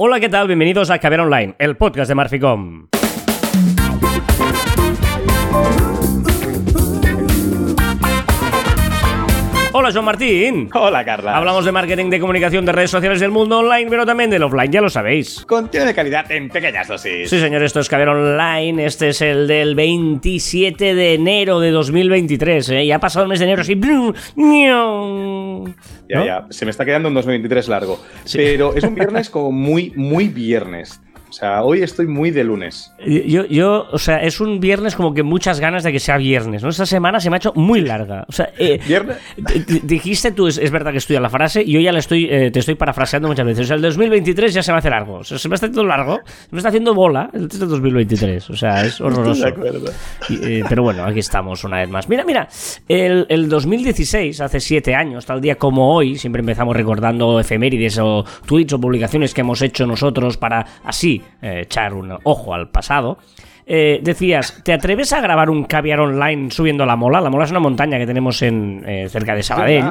Hola, ¿qué tal? Bienvenidos a Caber Online, el podcast de Marficom. Hola, Joan Martín. Hola, Carla. Hablamos de marketing, de comunicación, de redes sociales del mundo online, pero también del offline, ya lo sabéis. Contenido de calidad en pequeñas dosis. Sí, señor, esto es Caber Online. Este es el del 27 de enero de 2023. ¿eh? Ya ha pasado el mes de enero así. Ya, ya. Se me está quedando un 2023 largo. Pero es un viernes como muy, muy viernes. O sea, hoy estoy muy de lunes. Yo, yo, o sea, es un viernes como que muchas ganas de que sea viernes, ¿no? Esta semana se me ha hecho muy larga. O sea, eh, ¿Viernes? dijiste tú, es, es, verdad que estudia la frase, y yo ya la estoy, eh, te estoy parafraseando muchas veces. O sea, el 2023 ya se me hace largo. O sea, se me está haciendo largo, se me está haciendo bola el 2023. O sea, es horroroso. De acuerdo. Y, eh, pero bueno, aquí estamos una vez más. Mira, mira, el, el 2016, hace siete años, tal día como hoy, siempre empezamos recordando efemérides o tweets o publicaciones que hemos hecho nosotros para así eh, echar un ojo al pasado. Eh, decías, ¿te atreves a grabar un caviar online subiendo la mola? La mola es una montaña que tenemos en eh, cerca de Sabadell,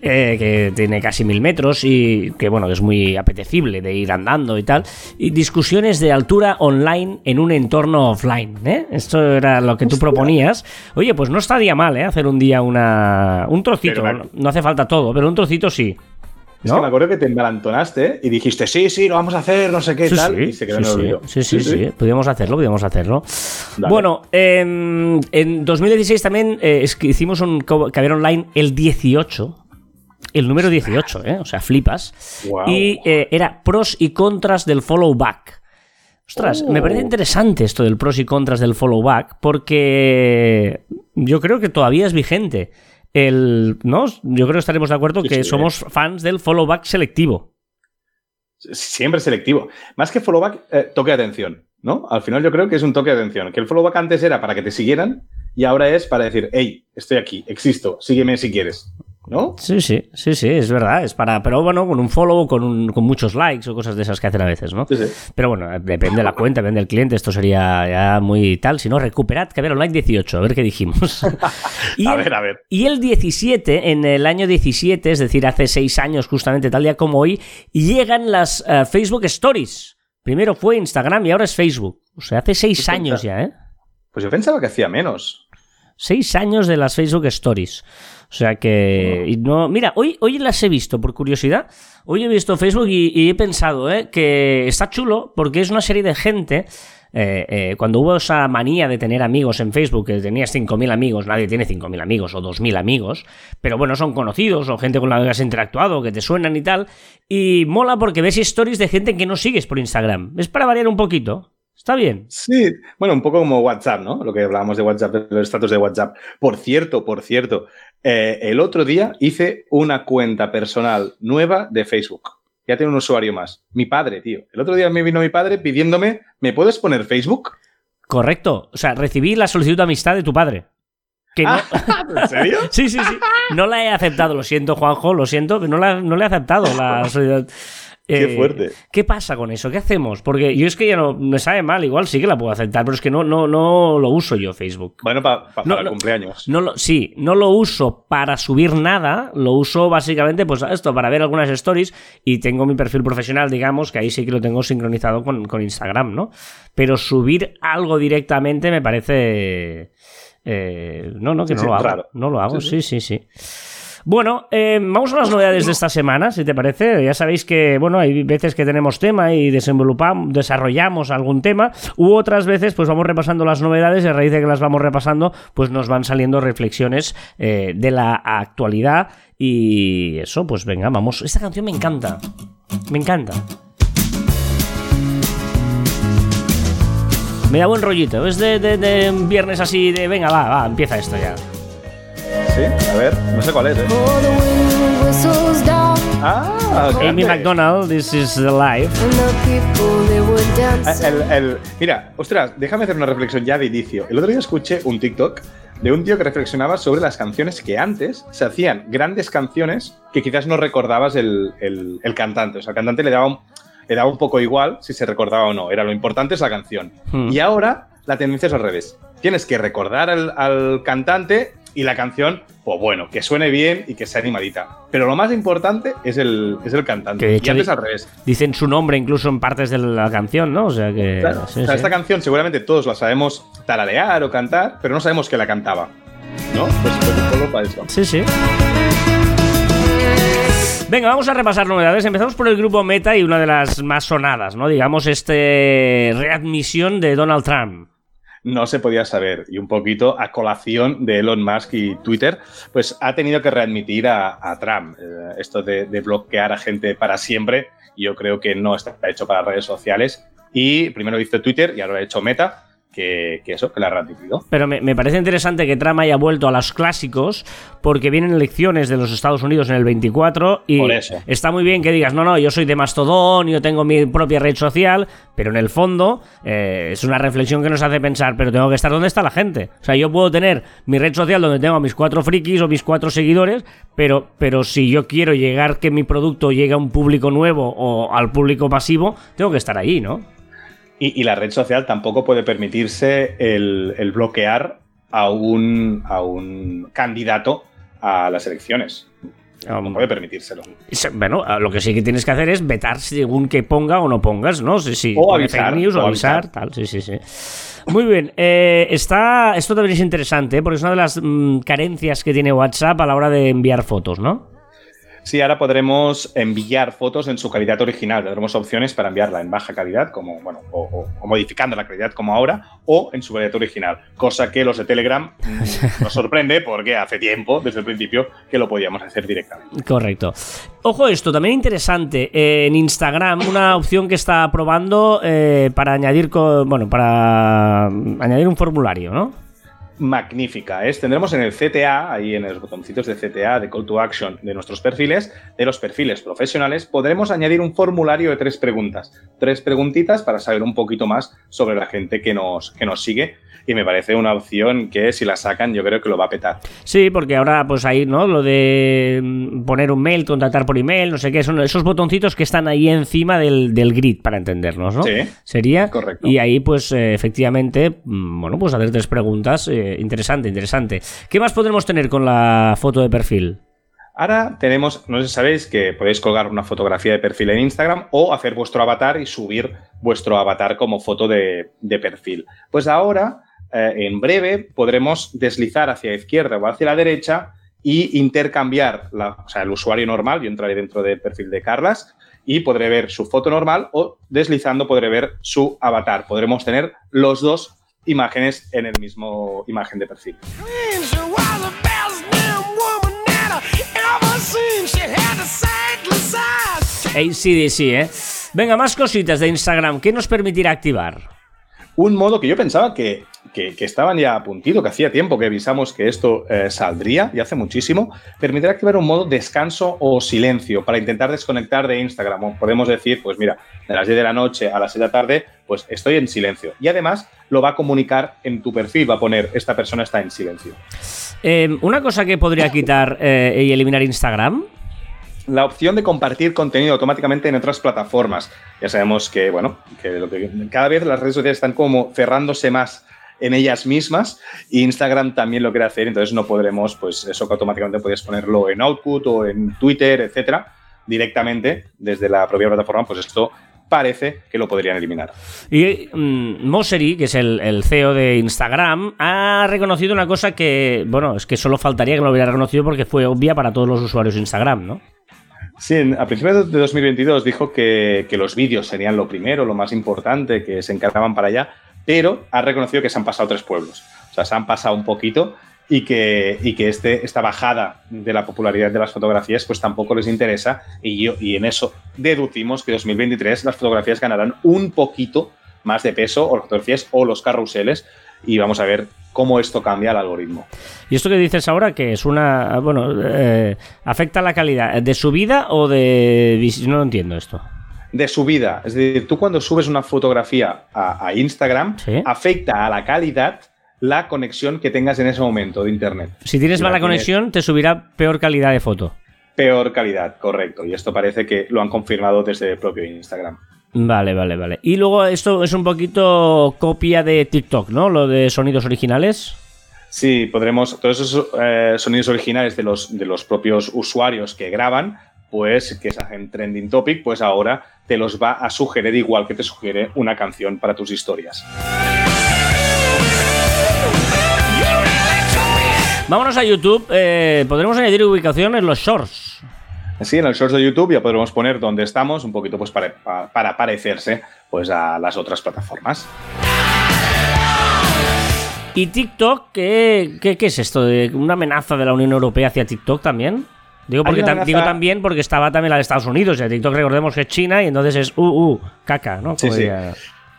eh, que tiene casi mil metros y que bueno, que es muy apetecible de ir andando y tal. Y discusiones de altura online en un entorno offline, ¿eh? Esto era lo que tú proponías. Oye, pues no estaría mal, ¿eh? Hacer un día una un trocito, no hace falta todo, pero un trocito sí. Es ¿no? que me acuerdo que te embalantonaste y dijiste, sí, sí, lo vamos a hacer, no sé qué, Sí, tal. sí, y se quedó sí, en el sí, olvido. sí, sí, sí, Podíamos hacerlo, podíamos hacerlo. Dale. Bueno, em, en 2016 también eh, es que hicimos un caber online el 18. El número 18, ¿eh? O sea, flipas. Y eh, era pros y contras del follow back. Ostras, Oh. me parece interesante esto del pros y contras del follow back porque yo creo que todavía es vigente. El, ¿no? Yo creo que estaremos de acuerdo Sí, que sí. somos fans del follow back selectivo. Siempre selectivo. Más que followback, eh, toque de atención, ¿no? Al final yo creo que es un toque de atención. Que el followback antes era para que te siguieran y ahora es para decir, hey, estoy aquí, existo, sígueme si quieres, ¿no? Sí, sí, sí, sí, es verdad. Es para, pero bueno, con un follow, con, un- con muchos likes o cosas de esas que hacen a veces, ¿no? Sí, sí. Pero bueno, depende de la cuenta, depende del cliente. Esto sería ya muy tal. Si no, recuperad que ver online 18, a ver qué dijimos. y, A el, ver, a ver. y el 17, en el año 17, es decir, hace seis años, justamente tal día como hoy, llegan las eh, Facebook Stories. Primero fue Instagram y ahora es Facebook. O sea, hace seis Pues años ya, ¿eh? Pues yo pensaba que hacía menos. Seis años de las Facebook Stories. O sea que. y no, mira, hoy, hoy las he visto, por curiosidad. Hoy he visto Facebook y, y he pensado ¿eh? que está chulo porque es una serie de gente. eh, eh, cuando hubo esa manía de tener amigos en Facebook, que tenías 5.000 amigos, nadie tiene 5.000 amigos o 2.000 amigos, pero bueno, son conocidos o gente con la que has interactuado, que te suenan y tal, y mola porque ves stories de gente que no sigues por Instagram. Es para variar un poquito. Está bien. Sí, bueno, un poco como WhatsApp, ¿no? Lo que hablábamos de WhatsApp, de los estatus de WhatsApp. Por cierto, por cierto, eh, el otro día hice una cuenta personal nueva de Facebook. Ya tengo un usuario más. Mi padre, tío. El otro día me vino mi padre pidiéndome, ¿me puedes poner Facebook? Correcto. O sea, recibí la solicitud de amistad de tu padre. Que no... Ah, ¿En serio? Sí, sí, sí. No la he aceptado, lo siento, Juanjo, lo siento, no la, no la he aceptado la solicitud. Qué Eh, fuerte. ¿Qué pasa con eso? ¿Qué hacemos? Porque yo es que ya no me sabe mal, igual sí que la puedo aceptar, pero es que no, no, no lo uso yo Facebook. Bueno, pa- pa- No, para no. cumpleaños. No lo, sí, no lo uso para subir nada, lo uso básicamente pues esto, para ver algunas stories y tengo mi perfil profesional, digamos, que ahí sí que lo tengo sincronizado con, con Instagram, ¿no? Pero subir algo directamente me parece... eh, no, no, que Sí, no sí, lo hago. No lo hago, Sí, sí, sí. Bueno, eh, vamos a las novedades de esta semana, si te parece. Ya sabéis que, bueno, hay veces que tenemos tema y desarrollamos algún tema, u otras veces, pues vamos repasando las novedades y a raíz de que las vamos repasando, pues nos van saliendo reflexiones eh, de la actualidad. Y eso, pues venga, vamos. Esta canción me encanta. Me encanta. Me da buen rollito. Es de- de viernes así de, venga, va, va, empieza esto ya. Sí, a ver, no sé cuál es, ¿eh? Ah, Amy. McDonald, This is the Life. Ah, El- el- mira, ostras, déjame hacer una reflexión ya de inicio. El otro día escuché un TikTok de un tío que reflexionaba sobre las canciones que antes se hacían grandes canciones que quizás no recordabas el, el- el cantante. O sea, el cantante le daba, un, le daba un poco igual si se recordaba o no. Era lo importante es la canción. Hmm. Y ahora la tendencia es al revés. Tienes que recordar al, al cantante Y la canción, pues bueno, que suene bien y que sea animadita. Pero lo más importante es el, es el cantante. Que de y antes al revés. Dicen su nombre incluso en partes de la canción, ¿no? O sea que. Claro, sí, o sea, sí. esta canción seguramente todos la sabemos taralear o cantar, pero no sabemos que la cantaba. ¿No? Pues, pues para eso. Sí, sí. Venga, vamos a repasar novedades. Empezamos por el grupo Meta y una de las más sonadas, ¿no? Digamos, este readmisión de Donald Trump. No se podía saber. Y un poquito a colación de Elon Musk y Twitter, pues ha tenido que readmitir a, a Trump. Eh, esto de, bloquear a gente para siempre, yo creo que no está hecho para redes sociales. Y primero hizo Twitter y ahora lo ha hecho Meta, que, que eso, que la readmitido. Pero me, me parece interesante que Trump haya vuelto a los clásicos porque vienen elecciones de los Estados Unidos en el 24 y Por eso. está muy bien que digas, no, no, yo soy de Mastodon, yo tengo mi propia red social, pero en el fondo eh, es una reflexión que nos hace pensar, pero tengo que estar donde está la gente. O sea, yo puedo tener mi red social donde tengo a mis cuatro frikis o mis cuatro seguidores, pero, pero si yo quiero llegar que mi producto llegue a un público nuevo o al público masivo, tengo que estar ahí, ¿no? Y, y la red social tampoco puede permitirse el, el bloquear a un, a un candidato a las elecciones. No puede permitírselo. Se- Bueno, lo que sí que tienes que hacer es vetar según que ponga o no pongas, ¿no? Si, si O avisar, news o o avisar, avisar. tal, sí, sí, sí. Muy bien, eh, está, esto también es interesante, ¿eh? porque es una de las mm, carencias que tiene WhatsApp a la hora de enviar fotos, ¿no? Sí, ahora podremos enviar fotos en su calidad original. Tendremos opciones para enviarla en baja calidad, como bueno, o, modificando la calidad como ahora, o en su calidad original. Cosa que los de Telegram mm, nos sorprende porque hace tiempo, desde el principio, que lo podíamos hacer directamente. Correcto. Ojo esto, también interesante, eh, en Instagram una opción que está probando eh, para añadir, bueno, para añadir un formulario, ¿no? Magnífica es. Tendremos en el CTA, ahí en los botoncitos de CTA, de Call to Action de nuestros perfiles, de los perfiles profesionales, podremos añadir un formulario de tres preguntas. Tres preguntitas para saber un poquito más sobre la gente que nos, que nos sigue. Y me parece una opción que si la sacan yo creo que lo va a petar. Sí, porque ahora pues ahí, ¿no? Lo de mm, poner un mail, contactar por email, no sé qué, son esos botoncitos que están ahí encima del, del grid, para entendernos, ¿no? Sí, Sería. correcto. Y ahí, pues, eh, efectivamente, mm, bueno, pues hacer tres preguntas. eh, interesante, interesante. ¿Qué más podremos tener con la foto de perfil? Ahora tenemos, no sé si sabéis que podéis colgar una fotografía de perfil en Instagram o hacer vuestro avatar y subir vuestro avatar como foto de, de perfil. Pues ahora, eh, en breve, podremos deslizar hacia la izquierda o hacia la derecha y intercambiar la- o sea, el usuario normal. Yo entraré dentro del perfil de Carlas y podré ver su foto normal o deslizando podré ver su avatar. Podremos tener los dos imágenes en el mismo imagen de perfil. ACDC, ¿eh? Venga, más cositas de Instagram. ¿Qué nos permitirá activar? un modo que yo pensaba que, que- que estaban ya a puntito, que hacía tiempo que avisamos que esto eh, saldría, y hace muchísimo, permitirá activar un modo descanso o silencio para intentar desconectar de Instagram. O podemos decir, pues mira, de las 10 de la noche a las 6 de la tarde, pues estoy en silencio. Y además lo va a comunicar en tu perfil, va a poner, esta persona está en silencio. Eh, una cosa que podría quitar eh, y eliminar Instagram. la opción de compartir contenido automáticamente en otras plataformas. Ya sabemos que, bueno, que, lo que cada vez las redes sociales están como cerrándose más en ellas mismas y Instagram también lo quiere hacer, entonces no podremos, pues eso que automáticamente puedes ponerlo en Output o en Twitter, etcétera, directamente desde la propia plataforma, pues esto parece que lo podrían eliminar. Y mm, Mosseri, que es el, el CEO de Instagram, ha reconocido una cosa que, bueno, es que solo faltaría que lo hubiera reconocido porque fue obvia para todos los usuarios de Instagram, ¿no? Sí, a principios de 2022 dijo que, que los vídeos serían lo primero, lo más importante, que se encargaban para allá, pero ha reconocido que se han pasado tres pueblos. O sea, se han pasado un poquito y que, y que este, esta bajada de la popularidad de las fotografías pues tampoco les interesa y, yo, y en eso deducimos que 2023 las fotografías ganarán un poquito más de peso, o las fotografías o los carruseles, y vamos a ver cómo esto cambia el algoritmo. Y esto que dices ahora, que es una. Bueno, eh, ¿afecta la calidad de subida o de. No lo entiendo esto. De subida. Es decir, tú cuando subes una fotografía a, a Instagram, Sí. afecta a la calidad la conexión que tengas en ese momento de Internet. Si tienes Si mala tienes- conexión, te subirá peor calidad de foto. Peor calidad, correcto. Y esto parece que lo han confirmado desde el propio Instagram. Vale, vale, vale. Y luego esto es un poquito copia de TikTok, ¿no? Lo de sonidos originales. Sí, podremos, todos esos eh, sonidos originales de los, de los propios usuarios que graban, pues que se hacen trending topic, pues ahora te los va a sugerir igual que te sugiere una canción para tus historias. Vámonos a YouTube. eh, podremos añadir ubicación en los shorts. Así en el shorts de YouTube ya podremos poner dónde estamos, un poquito pues para, para, para parecerse pues a las otras plataformas. ¿Y TikTok? ¿Qué, qué, qué es esto? ¿De ¿Una amenaza de la Unión Europea hacia TikTok también? Digo, porque amenaza- digo también porque estaba también la de Estados Unidos. TikTok recordemos que es China y entonces es uh, uh, caca, ¿no? Sí, sí.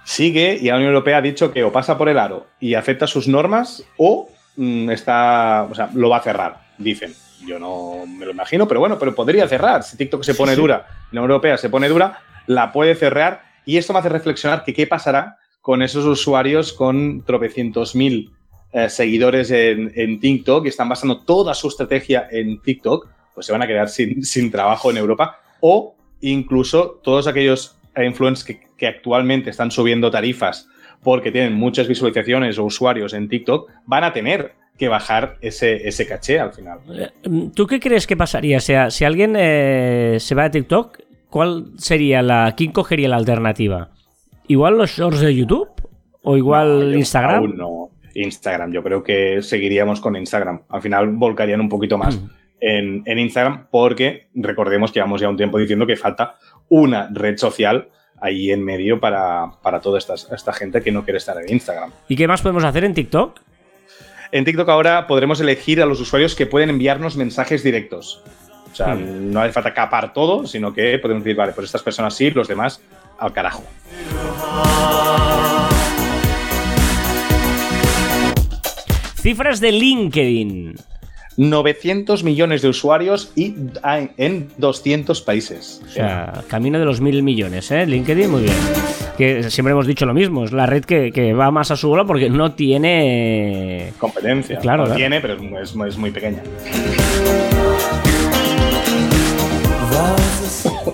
Sigue y la Unión Europea ha dicho que o pasa por el aro y acepta sus normas o mm, está, o sea, lo va a cerrar, dicen. Yo no me lo imagino, pero bueno, pero podría cerrar. Si TikTok se pone dura y la Unión Europea se pone dura, la puede cerrar. Y esto me hace reflexionar que qué pasará con esos usuarios con tropecientos mil eh, seguidores en, en TikTok y están basando toda su estrategia en TikTok, pues se van a quedar sin, sin trabajo en Europa. O incluso todos aquellos influencers que, que actualmente están subiendo tarifas porque tienen muchas visualizaciones o usuarios en TikTok, van a tener que bajar ese, ese caché al final. Eh, ¿Tú qué crees que pasaría? O sea, si alguien eh, se va a TikTok, ¿cuál sería la. ¿Quién cogería la alternativa? ¿Igual los shorts de YouTube? ¿O igual No, Instagram? aún no. Instagram, yo creo que seguiríamos con Instagram. Al final volcarían un poquito más Mm. En, en Instagram porque recordemos que llevamos ya un tiempo diciendo que falta una red social ahí en medio para, para toda esta, esta gente que no quiere estar en Instagram. ¿Y qué más podemos hacer en TikTok? En TikTok ahora podremos elegir a los usuarios que pueden enviarnos mensajes directos. O sea, Hmm. no hace falta capar todo, sino que podemos decir, vale, pues estas personas sí, los demás al carajo. Cifras de LinkedIn. 900 millones de usuarios y en 200 países. O sea, camino de los mil millones, ¿eh? LinkedIn, muy bien. Que siempre hemos dicho lo mismo, es la red que, que va más a su bola porque no tiene... competencia. Claro, No claro. tiene, pero es, muy- es pequeña.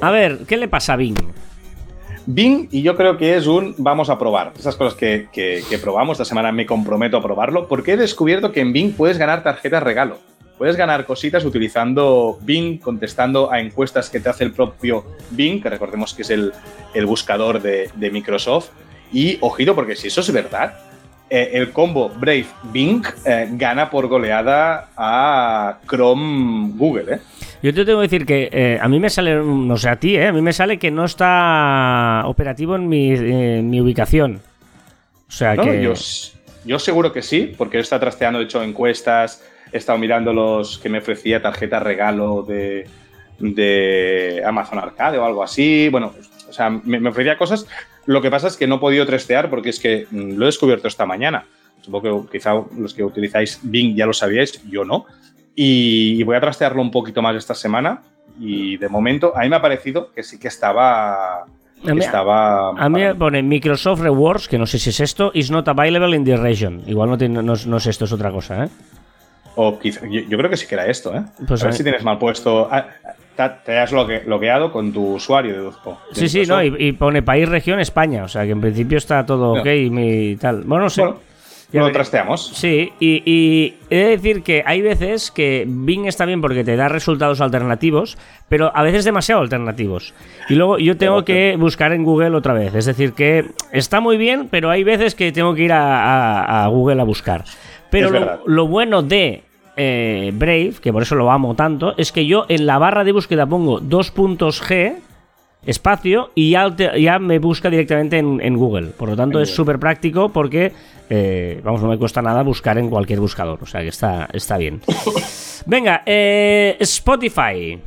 A ver, ¿qué le pasa a Bing? Bing, y yo creo que es un vamos a probar. Esas cosas que, que- que probamos, esta semana me comprometo a probarlo, porque he descubierto que en Bing puedes ganar tarjetas regalo. Puedes ganar cositas utilizando Bing, contestando a encuestas que te hace el propio Bing, que recordemos que es el, el buscador de, de Microsoft. Y ojito, porque si eso es verdad, eh, el combo Brave Bing eh, gana por goleada a Chrome Google. ¿eh? Yo te tengo que decir que eh, a mí me sale, no sé a ti, ¿eh? a mí me sale que no está operativo en mi, mi ubicación. O sea No, que... yo, yo seguro que sí, porque estado trasteando, he hecho encuestas, he estado mirando los que me ofrecía tarjeta regalo de, de Amazon Arcade o algo así. Bueno, o sea, me, me ofrecía cosas. Lo que pasa es que no he podido trastear porque es que mm, lo he descubierto esta mañana. Supongo que quizá los que utilizáis Bing ya lo sabíais, yo no. Y, y voy a trastearlo un poquito más esta semana. Y de momento, a mí me ha parecido que sí que estaba. A mí- estaba A mí me pone Microsoft Rewards, que no sé si es esto, is not available in the region. Igual no, tiene, no, no es esto, es otra cosa, ¿eh? O quizá, yo, yo creo que sí que era esto, ¿eh? Pues a ver si tienes mal puesto. ah, te, te has logueado con tu usuario, deduzco. de Sí, sí, no, y, y pone país, región, España. O sea que en principio está todo Ya. ok y tal. Bueno, no sé. Bueno, Ya lo trasteamos. Sí, y, y he de decir que hay veces que Bing está bien porque te da resultados alternativos, pero a veces demasiado alternativos. Y luego yo tengo que buscar en Google otra vez. Es decir, que está muy bien, pero hay veces que tengo que ir a, a- a Google a buscar. Pero lo bueno de eh, Brave, que por eso lo amo tanto, es que yo en la barra de búsqueda pongo dos puntos G espacio y ya, te- ya me busca directamente en, en Google. Por lo tanto, es súper práctico porque, eh, vamos, no me cuesta nada buscar en cualquier buscador. O sea que está, está bien. Venga, eh, Spotify.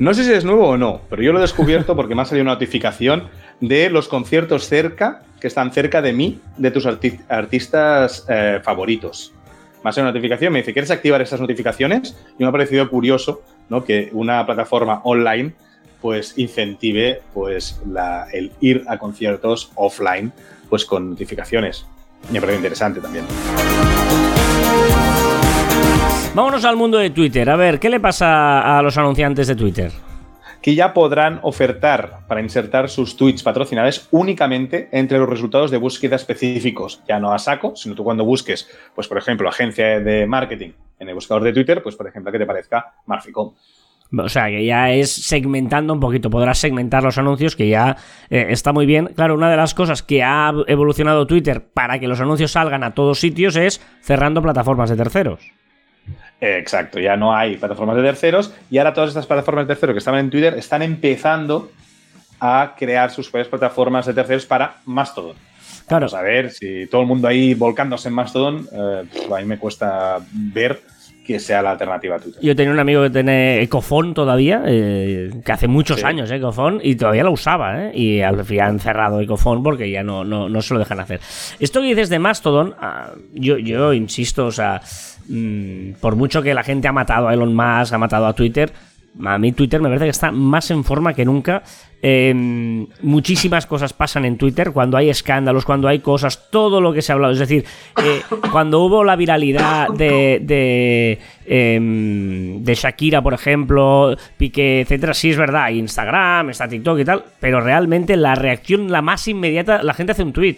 No sé si es nuevo o no, pero yo lo he descubierto porque me ha salido una notificación de los conciertos cerca, que están cerca de mí, de tus arti- artistas eh, favoritos. Me ha una notificación, me dice, ¿quieres activar esas notificaciones? Y me ha parecido curioso ¿no? que una plataforma online pues incentive pues la- el ir a conciertos offline pues con notificaciones. Me parece interesante también. Vámonos al mundo de Twitter. A ver, ¿qué le pasa a los anunciantes de Twitter? Que ya podrán ofertar para insertar sus tweets patrocinados únicamente entre los resultados de búsqueda específicos, ya no a saco, sino tú cuando busques, pues por ejemplo, agencia de marketing en el buscador de Twitter, pues por ejemplo que te parezca Marficom. O sea, que ya es segmentando un poquito, podrás segmentar los anuncios, que ya eh, está muy bien. Claro, una de las cosas que ha evolucionado Twitter para que los anuncios salgan a todos sitios es cerrando plataformas de terceros. Eh, Exacto, ya no hay plataformas de terceros y ahora todas estas plataformas de terceros que estaban en Twitter están empezando a crear sus propias plataformas de terceros para Mastodon. Claro. Vamos a ver si todo el mundo ahí volcándose en Mastodon, eh, pff, a mí me cuesta ver que sea la alternativa a Twitter. Yo tenía un amigo que tiene Ecofon todavía, eh, que hace muchos Sí. años Ecofon, y todavía lo usaba, ¿eh? Y al final han cerrado Ecofon porque ya no, no, no se lo dejan hacer. Esto que dices de Mastodon, ah, yo, yo insisto, o sea, mm, por mucho que la gente ha matado a Elon Musk, ha matado a Twitter, a mí Twitter me parece que está más en forma que nunca. Eh, muchísimas cosas pasan en Twitter, cuando hay escándalos, cuando hay cosas, todo lo que se ha hablado. Es decir, eh, cuando hubo la viralidad de, de, em, de Shakira, por ejemplo, Piqué, etcétera, sí es verdad, Instagram, está TikTok y tal, pero realmente la reacción, la más inmediata, la gente hace un tweet.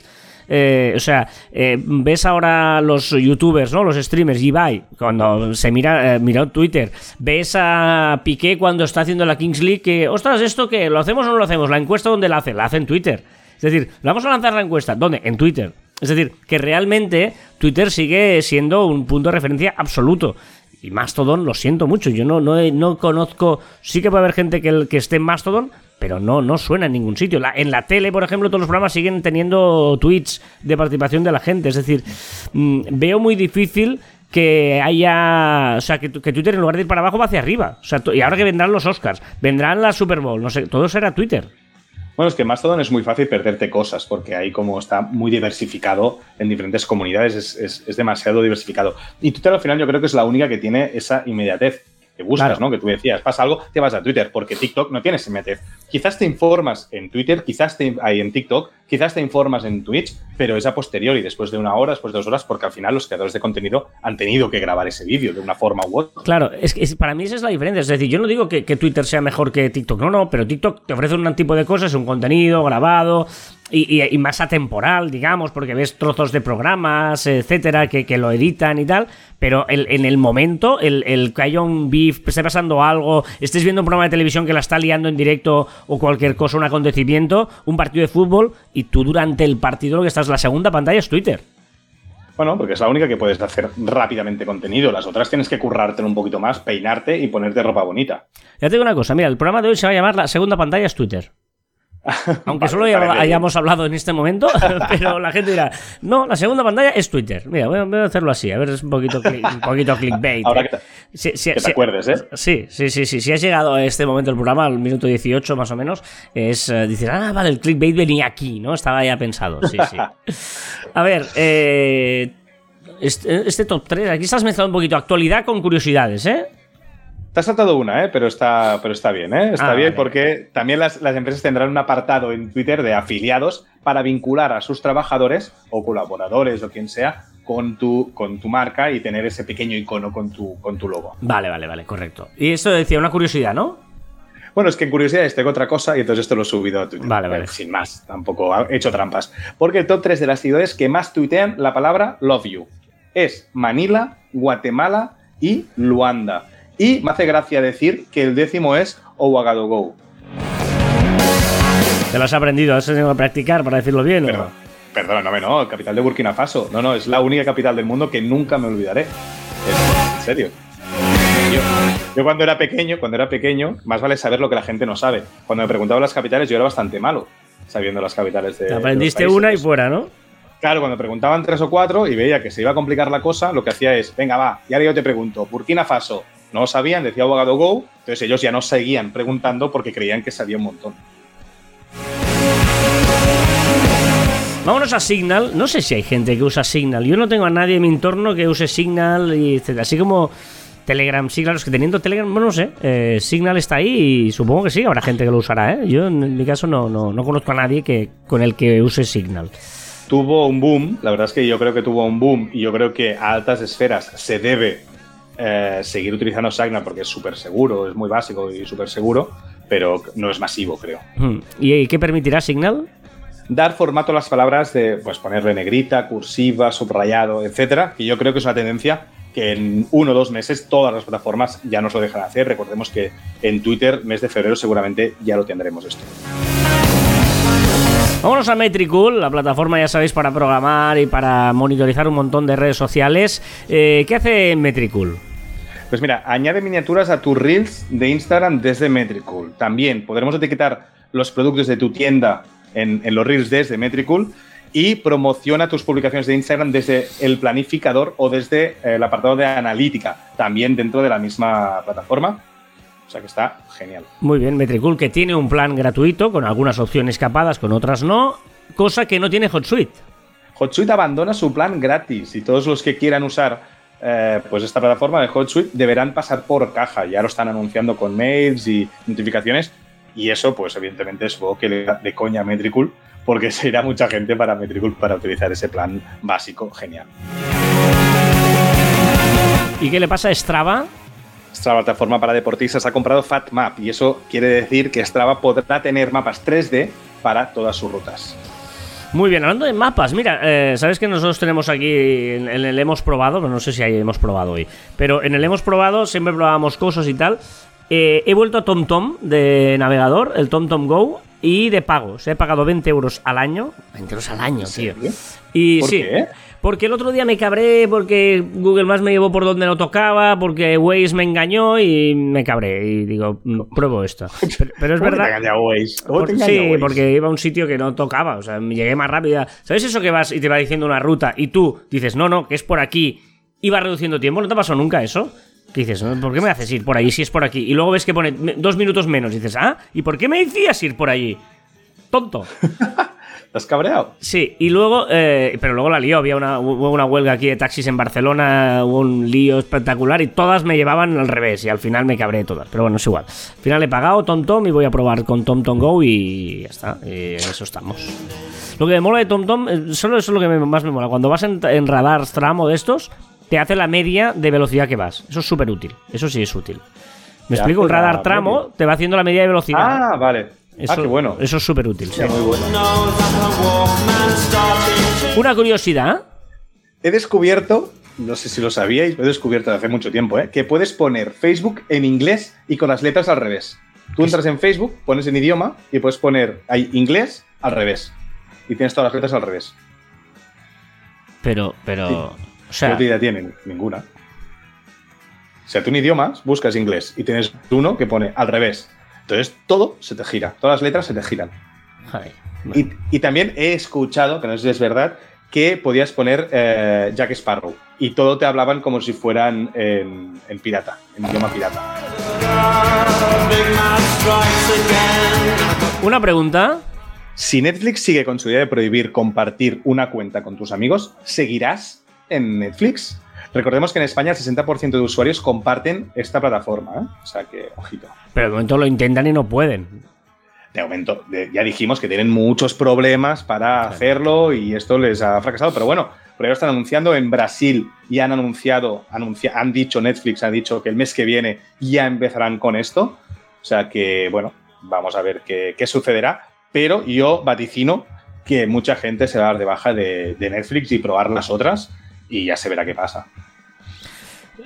Eh, o sea, eh, ves ahora los youtubers, ¿no? Los streamers, Ibai, cuando se mira, eh, Twitter, ves a Piqué cuando está haciendo la Kings League, que, ostras, ¿esto qué? ¿Lo hacemos o no lo hacemos? ¿La encuesta dónde la hace? La hace en Twitter. Es decir, vamos a lanzar la encuesta. ¿Dónde? En Twitter. Es decir, que realmente Twitter sigue siendo un punto de referencia absoluto. Y Mastodon, lo siento mucho, yo no, no, no conozco, sí que puede haber gente que, que esté en Mastodon, pero no, no suena en ningún sitio. En la tele, por ejemplo, todos los programas siguen teniendo tweets de participación de la gente. Es decir, mm, veo muy difícil que haya. O sea, que, Twitter en lugar de ir para abajo va hacia arriba. O sea, y ahora que vendrán los Oscars, vendrán la Super Bowl, no sé, todo será Twitter. Bueno, es que Mastodon es muy fácil perderte cosas, porque ahí como está muy diversificado en diferentes comunidades, es, es- es demasiado diversificado. Y Twitter al final yo creo que es la única que tiene esa inmediatez que buscas, Claro. ¿no? Que tú decías, pasa algo, te vas a Twitter, porque TikTok no tiene esa inmediatez. Quizás te informas en Twitter, quizás te, ahí en TikTok, quizás te informas en Twitch, pero es a posteriori, después de una hora, después de dos horas, porque al final los creadores de contenido han tenido que grabar ese vídeo de una forma u otra. Claro, es que es- para mí esa es la diferencia. Es decir, yo no digo que, que Twitter sea mejor que TikTok, no, no, pero TikTok te ofrece un tipo de cosas, un contenido grabado y, y- y más atemporal, digamos, porque ves trozos de programas, etcétera, que, que lo editan y tal. Pero el- en el momento, el, el que haya un beef, esté pasando algo, estés viendo un programa de televisión que la está liando en directo o cualquier cosa, un acontecimiento, un partido de fútbol, y tú durante el partido lo que estás, la segunda pantalla es Twitter. Bueno, porque es la única que puedes hacer rápidamente contenido. Las otras tienes que currártelo un poquito más, peinarte y ponerte ropa bonita. Ya te digo una cosa, mira, el programa de hoy se va a llamar La segunda pantalla es Twitter. Aunque Vale, solo hayamos hablado en este momento, pero la gente dirá, no, la segunda pantalla es Twitter. Mira, voy a, hacerlo así, a ver, es un poquito, un poquito clickbait. Ahora ¿eh? que te- Si- si- que te si- acuerdes, ¿eh? Sí, sí, sí, sí. Si has llegado a este momento del programa, al minuto 18 más o menos, es eh, decir, ah, vale, el clickbait venía aquí, ¿no? Estaba ya pensado, sí, sí. A ver, eh, este, este top 3, aquí estás mezclando un poquito actualidad con curiosidades, ¿eh? Te has saltado una, ¿eh? pero, está, pero está bien. ¿eh? Está Ah, bien vale. porque también las, las empresas tendrán un apartado en Twitter de afiliados para vincular a sus trabajadores o colaboradores o quien sea con tu, con tu marca y tener ese pequeño icono con tu, con tu logo. Vale, vale, vale, correcto. Y esto decía una curiosidad, ¿no? Bueno, es que en curiosidades tengo otra cosa y entonces esto lo he subido a Twitter. Vale, vale. Pero Sin más, tampoco he hecho trampas. Porque el top 3 de las ciudades que más tuitean la palabra love you es Manila, Guatemala y Luanda. Y me hace gracia decir que el décimo es Ouagadougou. Te lo has aprendido, has tenido que practicar para decirlo bien. ¿o? Perdón, perdóname, no, capital de Burkina Faso. No, no, es la única capital del mundo que nunca me olvidaré. Es- en serio. Yo, yo cuando era pequeño, cuando era pequeño, más vale saber lo que la gente no sabe. Cuando me preguntaban las capitales, yo era bastante malo sabiendo las capitales de. Te de los aprendiste una y fuera, ¿no? Claro, cuando preguntaban tres o cuatro y veía que se iba a complicar la cosa, lo que hacía es, venga, va, y ahora yo te pregunto, Burkina Faso, no lo sabían, decía abogado Go, entonces ellos ya no seguían preguntando porque creían que sabía un montón. Vámonos a Signal. No sé si hay gente que usa Signal. Yo no tengo a nadie en mi entorno que use Signal y etcétera. Así como Telegram, sí, claro, es que teniendo Telegram, bueno, no sé. eh, Signal está ahí y supongo que sí, habrá gente que lo usará, ¿eh? Yo en mi caso no, no, no conozco a nadie que, con el que use Signal. tuvo un boom, la verdad es que yo creo que tuvo un boom y yo creo que a altas esferas se debe eh, seguir utilizando Signal porque es súper seguro, es muy básico y súper seguro, pero no es masivo, creo. ¿Y qué permitirá Signal? Dar formato a las palabras de pues ponerle negrita, cursiva, subrayado, etcétera, que yo creo que es una tendencia que en uno o dos meses todas las plataformas ya nos lo dejan hacer. Recordemos que en Twitter, mes de febrero, seguramente ya lo tendremos esto. Vámonos a Metricool, la plataforma, ya sabéis, para programar y para monitorizar un montón de redes sociales. Eh, ¿Qué hace Metricool? Pues mira, añade miniaturas a tus reels de Instagram desde Metricool. También podremos etiquetar los productos de tu tienda en, en los reels desde Metricool y promociona tus publicaciones de Instagram desde el planificador o desde eh, el apartado de analítica, también dentro de la misma plataforma. O sea que está genial. Muy bien, Metricool, que tiene un plan gratuito con algunas opciones capadas, con otras no, cosa que no tiene HotSuite. HotSuite abandona su plan gratis y todos los que quieran usar eh, pues esta plataforma de HotSuite deberán pasar por caja. Ya lo están anunciando con mails y notificaciones y eso, pues evidentemente es algo que le da de coña a Metricool porque se irá mucha gente para Metricool para utilizar ese plan básico. Genial. ¿Y qué le pasa a Strava? Strava, plataforma para deportistas, ha comprado FatMap y eso quiere decir que Strava podrá tener mapas 3D para todas sus rutas. Muy bien, hablando de mapas, mira, eh, sabes que nosotros tenemos aquí en, en el hemos probado, no sé si ahí hemos probado hoy, pero en el hemos probado siempre probábamos cosas y tal. Eh, he vuelto a TomTom de navegador, el TomTom Go, y de pagos. He pagado 20 euros al año. 20 euros al año, tío. serio? Y ¿Por sí, qué? Porque el otro día me cabré porque Google Maps me llevó por donde no tocaba, porque Waze me engañó y me cabré. Y digo, mm, pruebo esto. Pero, pero es ¿Cómo que verdad. te Waze? ¿Cómo Por- te engañó sí, Waze? porque iba a un sitio que no tocaba, o sea, me llegué más rápido. ¿Sabes eso que vas y te va diciendo una ruta y tú dices, no, no, que es por aquí y vas reduciendo tiempo? ¿No te pasó nunca eso? Dices, "No, ¿por qué me haces ir por allí si es por aquí? Y luego ves que pone dos minutos menos y dices, ah, ¿y por qué me decías ir por allí? Tonto. ¿Te has cabreado? Sí, y luego, eh, pero luego la lió, había una, hubo una huelga aquí de taxis en Barcelona, hubo un lío espectacular y todas me llevaban al revés y al final me cabré todas, pero bueno, es igual. Al final he pagado TomTom y voy a probar con TomTom Go y ya está, y en eso estamos. Lo que me mola de TomTom, eh, solo eso es lo que más me mola, cuando vas en, en radar tramo de estos, te hace la media de velocidad que vas, eso es súper útil, eso sí es útil. Me explico, un radar tramo media. te va haciendo la media de velocidad. Ah, vale. Eso, ah, qué bueno. Eso es súper útil. sí. muy bueno. Una curiosidad. He descubierto, no sé si lo sabíais, lo he descubierto hace mucho tiempo, ¿eh? que puedes poner Facebook en inglés y con las letras al revés. Tú entras en Facebook, pones en idioma y puedes poner ahí inglés al revés. Y tienes todas las letras al revés. Pero, pero. O ¿Qué sea, tienen? Ninguna. O sea, tú en idiomas buscas inglés y tienes uno que pone al revés. Entonces todo se te gira, todas las letras se te giran. y también he escuchado, que no sé si es verdad, que podías poner eh, Jack Sparrow y todo te hablaban como si fueran en, en pirata, en idioma pirata. Una pregunta. Si Netflix sigue con su idea de prohibir compartir una cuenta con tus amigos, ¿seguirás en Netflix? Recordemos que en España el 60% de usuarios comparten esta plataforma, ¿eh? o sea que, ojito. Pero de momento lo intentan y no pueden. De momento, de- ya dijimos que tienen muchos problemas para hacerlo y esto les ha fracasado, pero bueno, por ahí lo están anunciando en Brasil y han anunciado, anuncia- han dicho Netflix, han dicho que el mes que viene ya empezarán con esto. O sea que, bueno, vamos a ver qué, qué sucederá, pero yo vaticino que mucha gente se va a dar de baja de, de Netflix y probar las otras y ya se verá qué pasa.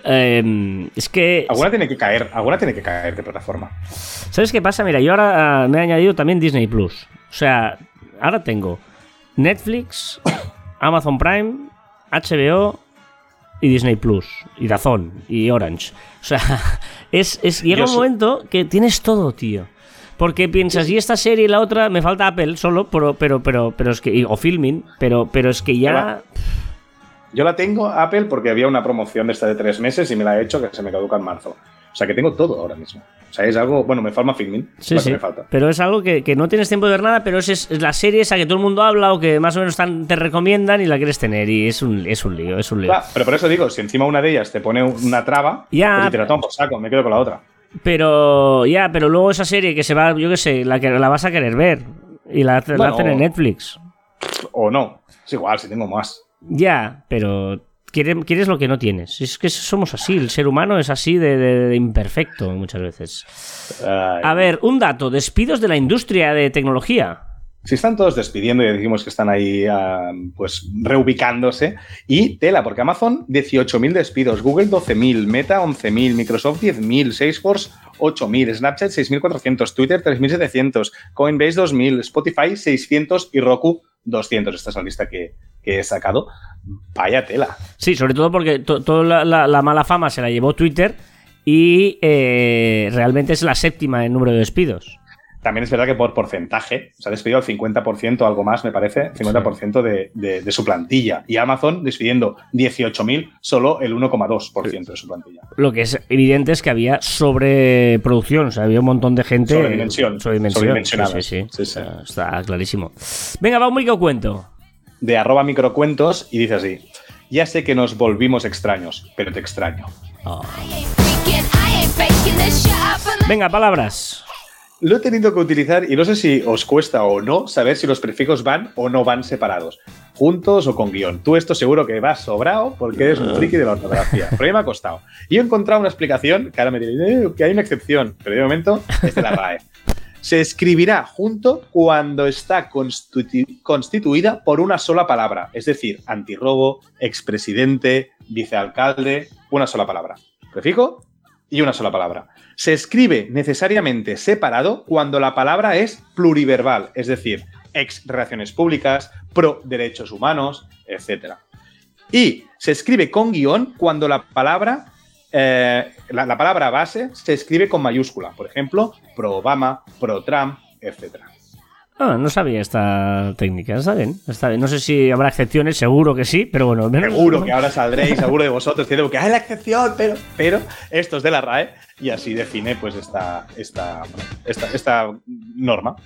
Eh, es que. Alguna tiene que caer, alguna tiene que caer de plataforma. ¿Sabes qué pasa? Mira, yo ahora ah, me he añadido también Disney Plus. O sea, ahora tengo Netflix, Amazon Prime, HBO y Disney Plus. Y Dazón y Orange. O sea, es, es- llega un momento que tienes todo, tío. Porque piensas, y esta serie y la otra, me falta Apple solo, pero, pero, pero, pero es que. O Filming, pero, pero es que ya. Hola. Yo la tengo Apple porque había una promoción de esta de tres meses y me la he hecho que se me caduca en marzo. O sea que tengo todo ahora mismo. O sea, es algo. Bueno, me falta filming. Sí, que sí. me falta. Pero es algo que, que no tienes tiempo de ver nada, pero es, es- la serie esa que todo el mundo habla o que más o menos tan- te recomiendan y la quieres tener. Y es un, es un lío, es un lío. Claro, pero por eso digo, si encima una de ellas te pone una traba, Ya, pues te la tomo por saco, me quedo con la otra. Pero ya, pero luego esa serie que se va, yo qué sé, la que la vas a querer ver. Y la, hacen en Netflix. O no. Es igual, si tengo más. Ya, pero quiere- quieres lo que no tienes. Es que somos así, el ser humano es así de, de- de imperfecto muchas veces. Ay. A ver, un dato, despidos de la industria de tecnología. Si están todos despidiendo y decimos que están ahí ah, pues reubicándose. Y tela, porque Amazon 18.000 despidos, Google 12.000, Meta 11.000, Microsoft 10.000, Salesforce 8.000, Snapchat 6.400, Twitter 3.700, Coinbase 2.000, Spotify 600 y Roku 200. Esta es la lista que, que he sacado. Vaya tela. Sí, sobre todo porque to- toda la, la- la mala fama se la llevó Twitter y eh, realmente es la séptima en número de despidos. También es verdad que por porcentaje se ha despedido al 50% o algo más, me parece, 50% de, de- de su plantilla. Y Amazon despidiendo 18.000, solo el 1,2% de su plantilla. Lo que es evidente es que había sobreproducción, o sea, había un montón de gente. Sobredimensión. Sobredimensión. Sobredimensionada. Sí, sí, Sí, Está clarísimo. Venga, va un micro cuento. De arroba microcuentos y dice así. Ya sé que nos volvimos extraños, pero te extraño. Venga, palabras. Lo he tenido que utilizar y no sé si os cuesta o no saber si los prefijos van o no van separados, juntos o con guion. Tú esto seguro que vas sobrado porque eres un friki de la ortografía. Pero a mí me ha costado. Y he encontrado una explicación que ahora me diréis "Eh, que hay una excepción, pero de momento es de la RAE. Se escribirá junto cuando está constitu- constituida por una sola palabra, es decir, antirrobo, expresidente, vicealcalde, una sola palabra. Prefijo y una sola palabra. Se escribe necesariamente separado cuando la palabra es pluriverbal, es decir, ex relaciones públicas, pro derechos humanos, etc. Y se escribe con guion cuando la palabra, eh, la, la palabra base se escribe con mayúscula, por ejemplo, pro Obama, pro Trump, etc. Ah, no sabía esta técnica. Está bien, está bien. No sé si habrá excepciones, seguro que sí, pero bueno. menos- Seguro que ahora saldréis, seguro de vosotros, diciendo que hay la excepción, pero, pero esto es de la RAE y así define pues esta, esta, esta, esta norma.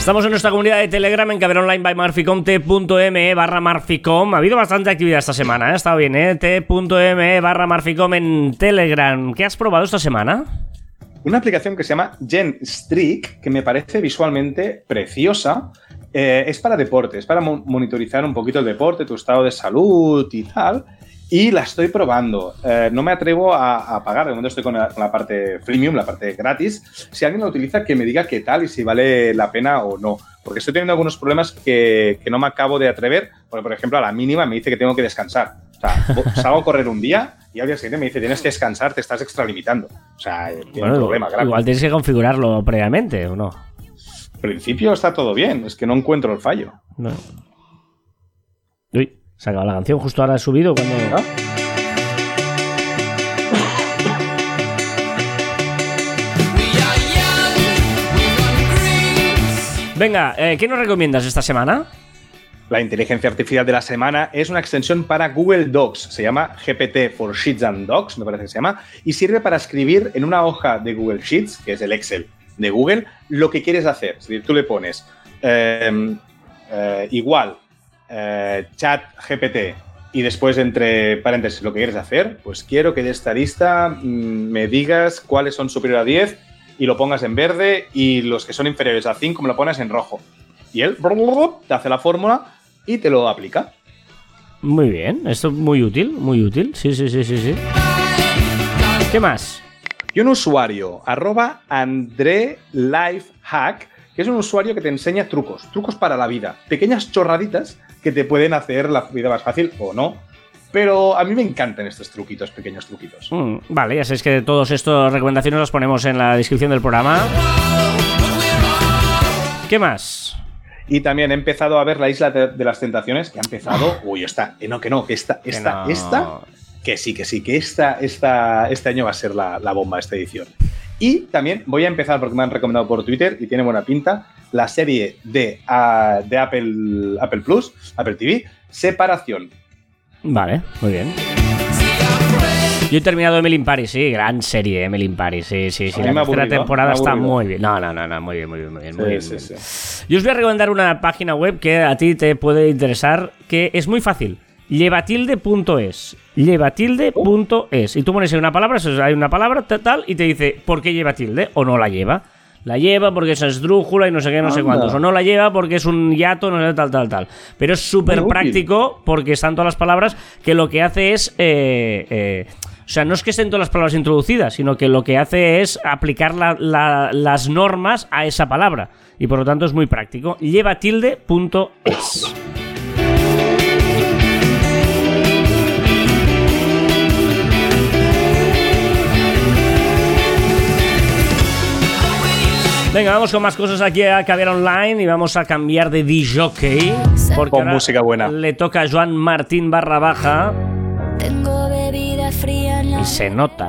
Estamos en nuestra comunidad de Telegram en Caberonline by Marficom, t.me barra Marficom. Ha habido bastante actividad esta semana, ¿eh? estado bien, ¿eh? t.me barra Marficom en Telegram. ¿Qué has probado esta semana? Una aplicación que se llama Gen Streak, que me parece visualmente preciosa. Eh, es para deporte, es para mo- monitorizar un poquito el deporte, tu estado de salud y tal. Y la estoy probando. Eh, no me atrevo a, a pagar, de momento estoy con la, con la parte freemium, la parte gratis. Si alguien lo utiliza, que me diga qué tal y si vale la pena o no. Porque estoy teniendo algunos problemas que, que no me acabo de atrever. Porque, por ejemplo, a la mínima me dice que tengo que descansar. O sea, salgo a correr un día y al día siguiente me dice tienes que descansar, te estás extralimitando. O sea, eh, tiene un problema grave. igual tienes que configurarlo previamente, ¿o no? En principio está todo bien, es que no encuentro el fallo. No. Se ha acabado la canción, justo ahora he subido cuando... ¿no? Venga, eh, ¿qué nos recomiendas esta semana? La inteligencia artificial de la semana es una extensión para Google Docs. Se llama GPT for Sheets and Docs, me parece que se llama, y sirve para escribir en una hoja de Google Sheets, que es el Excel de Google, lo que quieres hacer. Es decir, tú le pones eh, eh, igual eh, chat GPT y después entre paréntesis lo que quieres hacer, pues quiero que de esta lista mm, me digas cuáles son superiores a 10 y lo pongas en verde y los que son inferiores a 5 me lo pones en rojo. Y él te hace la fórmula y te lo aplica. Muy bien, esto es muy útil, muy útil. Sí, sí, sí, sí, sí. ¿Qué más? Y un usuario, arroba André que es un usuario que te enseña trucos, trucos para la vida, pequeñas chorraditas que te pueden hacer la vida más fácil o no. Pero a mí me encantan estos truquitos, pequeños truquitos. Mm, vale, ya sabéis que todas estas recomendaciones las ponemos en la descripción del programa. ¿Qué más? Y también he empezado a ver la isla de, de las tentaciones, que ha empezado. Uy, esta, que no, que no, que esta, Que esta, no. esta, que sí, que sí, que esta, esta, este año va a ser la, la bomba, esta edición. Y también voy a empezar, porque me han recomendado por Twitter y tiene buena pinta, la serie de, ah, de Apple, Apple Plus, Apple TV, Separación. Vale, muy bien. Yo he terminado Emily in Paris, sí, gran serie Emily in Paris, sí, sí, sí. La tercera temporada está muy bien. No, no, no, no, muy bien, muy bien, muy bien. muy bien, Sí, sí, bien. sí. Yo os voy a recomendar una página web que a ti te puede interesar, que es muy fácil. Llevatilde.es. Llevatilde.es. Y tú pones ahí una palabra, hay una palabra ta- tal, y te dice por qué lleva tilde o no la lleva. La lleva porque es esdrújula y no sé qué, no sé cuántos. O no la lleva porque es un yato, no sé tal, tal, tal. Pero es súper práctico porque están todas las palabras que lo que hace es... eh, eh, o sea, no es que estén todas las palabras introducidas, sino que lo que hace es aplicar la- la- las normas a esa palabra. Y por lo tanto es muy práctico. Lleva Venga, vamos con más cosas aquí a Caber Online y vamos a cambiar de DJ. Porque Con ahora música buena. Le toca a Joan Martín barra baja Tengo bebida fría en la y se nota.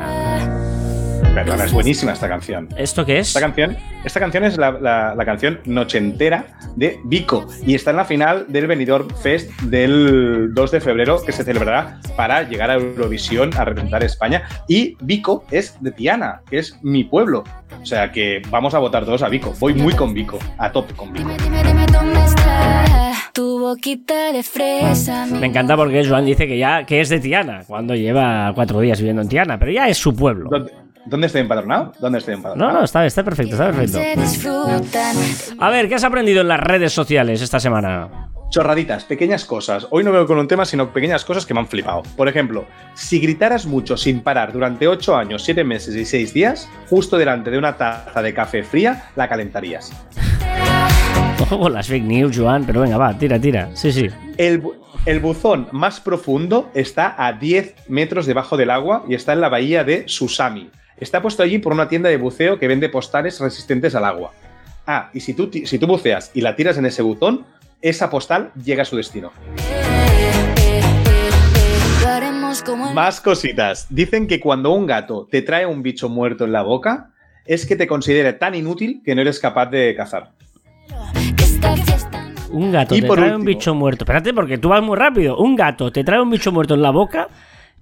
Perdona, es buenísima esta canción. ¿Esto qué es? Esta canción, esta canción es la, la- la canción nochentera de Vico y está en la final del Benidorm Fest del 2 de febrero que se celebrará para llegar a Eurovisión a representar a España. Y Vico es de Tiana, que es mi pueblo. O sea que vamos a votar todos a Vico. Voy muy con Vico, a tope con Vico. Dime, dime, dime dónde está tu boquita de fresa. mi Me encanta porque Joan dice que ya que es de Tiana, cuando lleva cuatro días viviendo en Tiana, pero ya es su pueblo. ¿Dónde, dónde estoy empadronado? ¿Dónde estoy empadronado? No, no, está, está perfecto, está perfecto. Se disfrutan. A ver, ¿qué has aprendido en las redes sociales esta semana? Chorraditas, pequeñas cosas. Hoy no veo con un tema, sino pequeñas cosas que me han flipado. Por ejemplo, si gritaras mucho sin parar durante 8 años, 7 meses y 6 días, justo delante de una taza de café fría, la calentarías. Ojo las fake news, Joan, pero venga, va, tira, tira. Sí, sí. El, bu- el buzón más profundo está a 10 metros debajo del agua y está en la bahía de Susami. Está puesto allí por una tienda de buceo que vende postales resistentes al agua. Ah, y si tú, si tú buceas y la tiras en ese buzón, esa postal llega a su destino. Más cositas. Dicen que cuando un gato te trae un bicho muerto en la boca, es que te considera tan inútil que no eres capaz de cazar. Un gato Y te por trae un bicho muerto. Espérate, porque tú vas muy rápido. Un gato te trae un bicho muerto en la boca.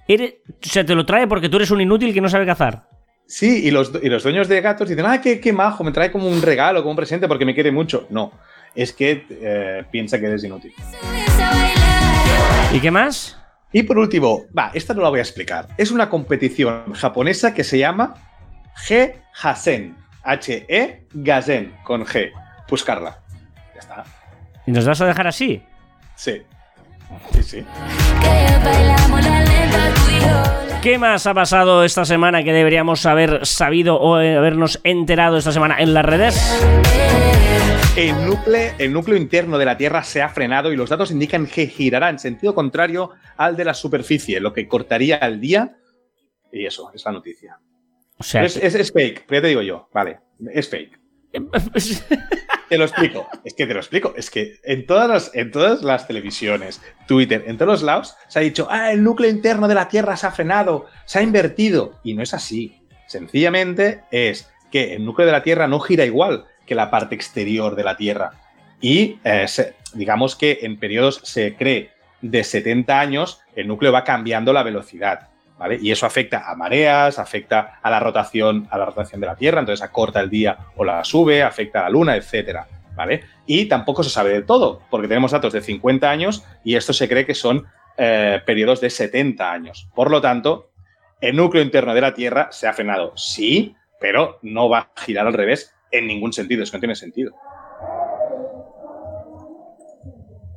Eres, o sea, te lo trae porque tú eres un inútil que no sabe cazar. Sí, y los, y los dueños de gatos dicen, ah, qué, qué majo, me trae como un regalo, como un presente porque me quiere mucho. No, es que eh, piensa que eres inútil. ¿Y qué más? Y por último, va, esta no la voy a explicar. Es una competición japonesa que se llama G Hasen. H-E Gazen, con G. Buscarla. Ya está. ¿Y nos vas a dejar así? Sí. Sí, sí. ¿Qué más ha pasado esta semana que deberíamos haber sabido o eh, habernos enterado esta semana en las redes? El núcleo, el núcleo interno de la Tierra se ha frenado y los datos indican que girará en sentido contrario al de la superficie, lo que cortaría el día. Y eso, es la noticia. O sea, Es, es- es fake, pero ya te digo yo, vale, es fake. Te lo explico, es que te lo explico, es que en todas las, en todas las televisiones, Twitter, en todos los lados, se ha dicho, ah, el núcleo interno de la Tierra se ha frenado, se ha invertido, y no es así. Sencillamente es que el núcleo de la Tierra no gira igual que la parte exterior de la Tierra. Y eh, digamos que en periodos se cree de 70 años, el núcleo va cambiando la velocidad. ¿Vale? Y eso afecta a mareas, afecta a la rotación, a la rotación de la Tierra, entonces acorta el día o la sube, afecta a la Luna, etcétera. ¿Vale? Y tampoco se sabe de todo, porque tenemos datos de 50 años y esto se cree que son eh, periodos de 70 años. Por lo tanto, el núcleo interno de la Tierra se ha frenado, sí, pero no va a girar al revés en ningún sentido, es que no tiene sentido.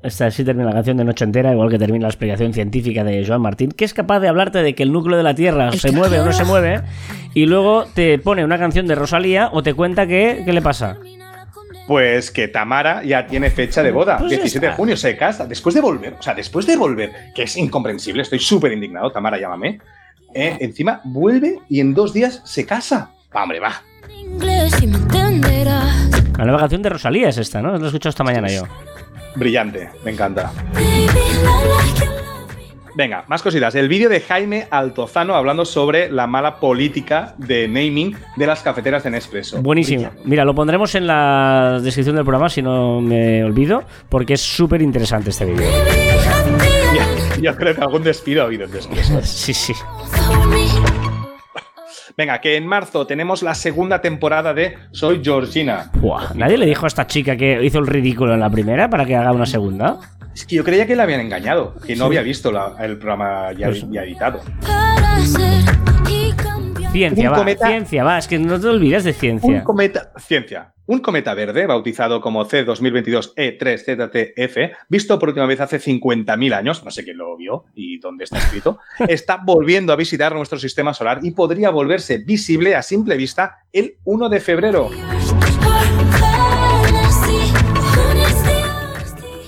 Esta así termina la canción de Noche Entera, igual que termina la explicación científica de Joan Martín, que es capaz de hablarte de que el núcleo de la Tierra se mueve o no se mueve, y luego te pone una canción de Rosalía o te cuenta que, ¿qué le pasa? Pues que Tamara ya tiene fecha de boda, Pues ya 17 de está. junio se casa, después de volver, o sea, después de volver, que es incomprensible, estoy súper indignado, Tamara, llámame. Eh, encima vuelve y en dos días se casa. Va, hombre, va. La nueva canción de Rosalía es esta, ¿no? Lo he escuchado esta mañana yo. Brillante, me encanta. Venga, más cositas. El vídeo de Jaime Altozano hablando sobre la mala política de naming de las cafeteras de Nespresso. Buenísimo. Mira, lo pondremos en la descripción del programa si no me olvido, porque es súper interesante este vídeo. Ya, Yo creo que algún despido ha habido en Nespresso. Sí, sí. Venga, que en marzo tenemos la segunda temporada de Soy Georgina. Buah, ¿Nadie le dijo a esta chica que hizo el ridículo en la primera para que haga una segunda? Es que yo creía que la habían engañado, que no había visto la- el programa ya, Pues- ya editado. Para ser y cambiar. Ciencia, Un va. cometa- Ciencia, va. Es que no te olvides de Un ciencia. cometa, ciencia, un cometa verde, bautizado como C2022E3ZTF, visto por última vez hace 50.000 años, no sé quién lo vio y dónde está escrito, está volviendo a visitar nuestro sistema solar y podría volverse visible a simple vista el 1 de febrero.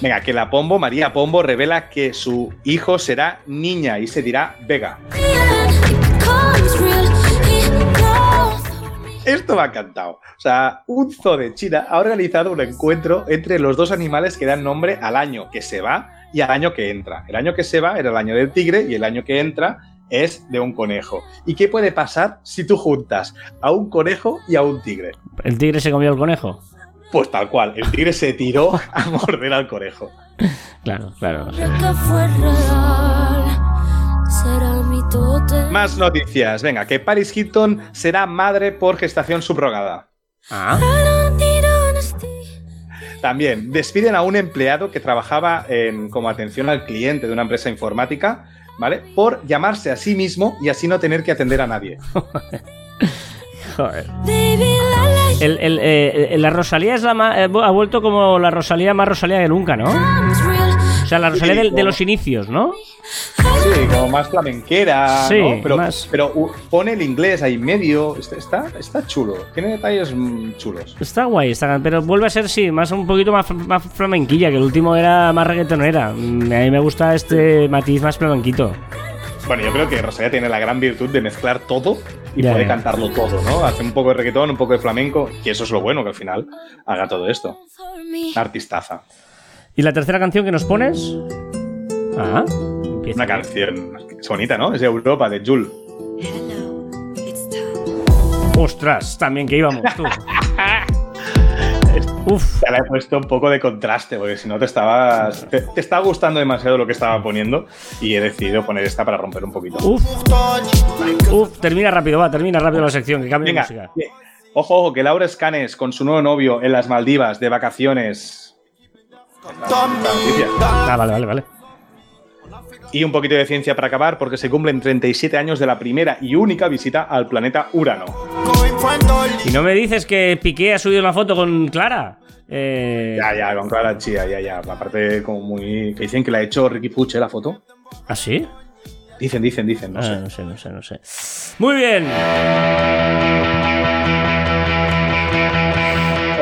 Venga, que la Pombo, María Pombo, revela que su hijo será niña y se dirá Vega. Esto me ha encantado. O sea, un zoo de China ha organizado un encuentro entre los dos animales que dan nombre al año que se va y al año que entra. El año que se va era el año del tigre y el año que entra es de un conejo. ¿Y qué puede pasar si tú juntas a un conejo y a un tigre? ¿El tigre se comió el conejo? Pues tal cual, el tigre se tiró a morder al conejo. Claro, claro. Más noticias. Venga, que Paris Hilton será madre por gestación subrogada. Ah, También despiden a un empleado que trabajaba en, como atención al cliente de una empresa informática, ¿vale? Por llamarse a sí mismo y así no tener que atender a nadie. joder. El, el, eh, la Rosalía es la ma- eh, ha vuelto como la Rosalía más Rosalía que nunca, ¿no? Sea, la Rosalía de, de los inicios, ¿no? Sí, como más flamenquera, Sí, ¿no? Pero, más- pero uh, pone el inglés ahí medio. Está, está, está chulo. Tiene detalles mm, chulos. Está guay, está, pero vuelve a ser, sí, más un poquito más, más flamenquilla, que el último era más reggaetonera. Mm, A mí me gusta este matiz más flamenquito. Bueno, yo creo que Rosalía tiene la gran virtud de mezclar todo y puede cantarlo todo, ¿no? Hace un poco de reggaetón, un poco de flamenco, y eso es lo bueno, que al final haga todo esto. Artistaza. ¿Y la tercera canción que nos pones? Ah, empieza. Una canción. Es bonita, ¿no? Es de Europa, de Jul. Ostras, también que íbamos, tú. Uf, Ya la he puesto un poco de contraste, porque si no te estabas. Te, te estaba gustando demasiado lo que estaba poniendo y he decidido poner esta para romper un poquito. uf. Uf, termina rápido, va, termina rápido la sección, que cambie de música. eh, ojo, ojo, que Laura Escanes con su nuevo novio en las Maldivas de vacaciones. Ah, vale, vale, vale. Y un poquito de ciencia para acabar, porque se cumplen 37 años de la primera y única visita al planeta Urano. Y no me dices que Piqué ha subido una foto con Clara. Eh, Ya, ya, con Clara Chía, ya, ya. Aparte, como muy. Que dicen que la ha hecho Ricky Puche la foto. ¿Ah, sí? Dicen, dicen, dicen, no Ah, sé. no sé, no sé, no sé. Muy bien.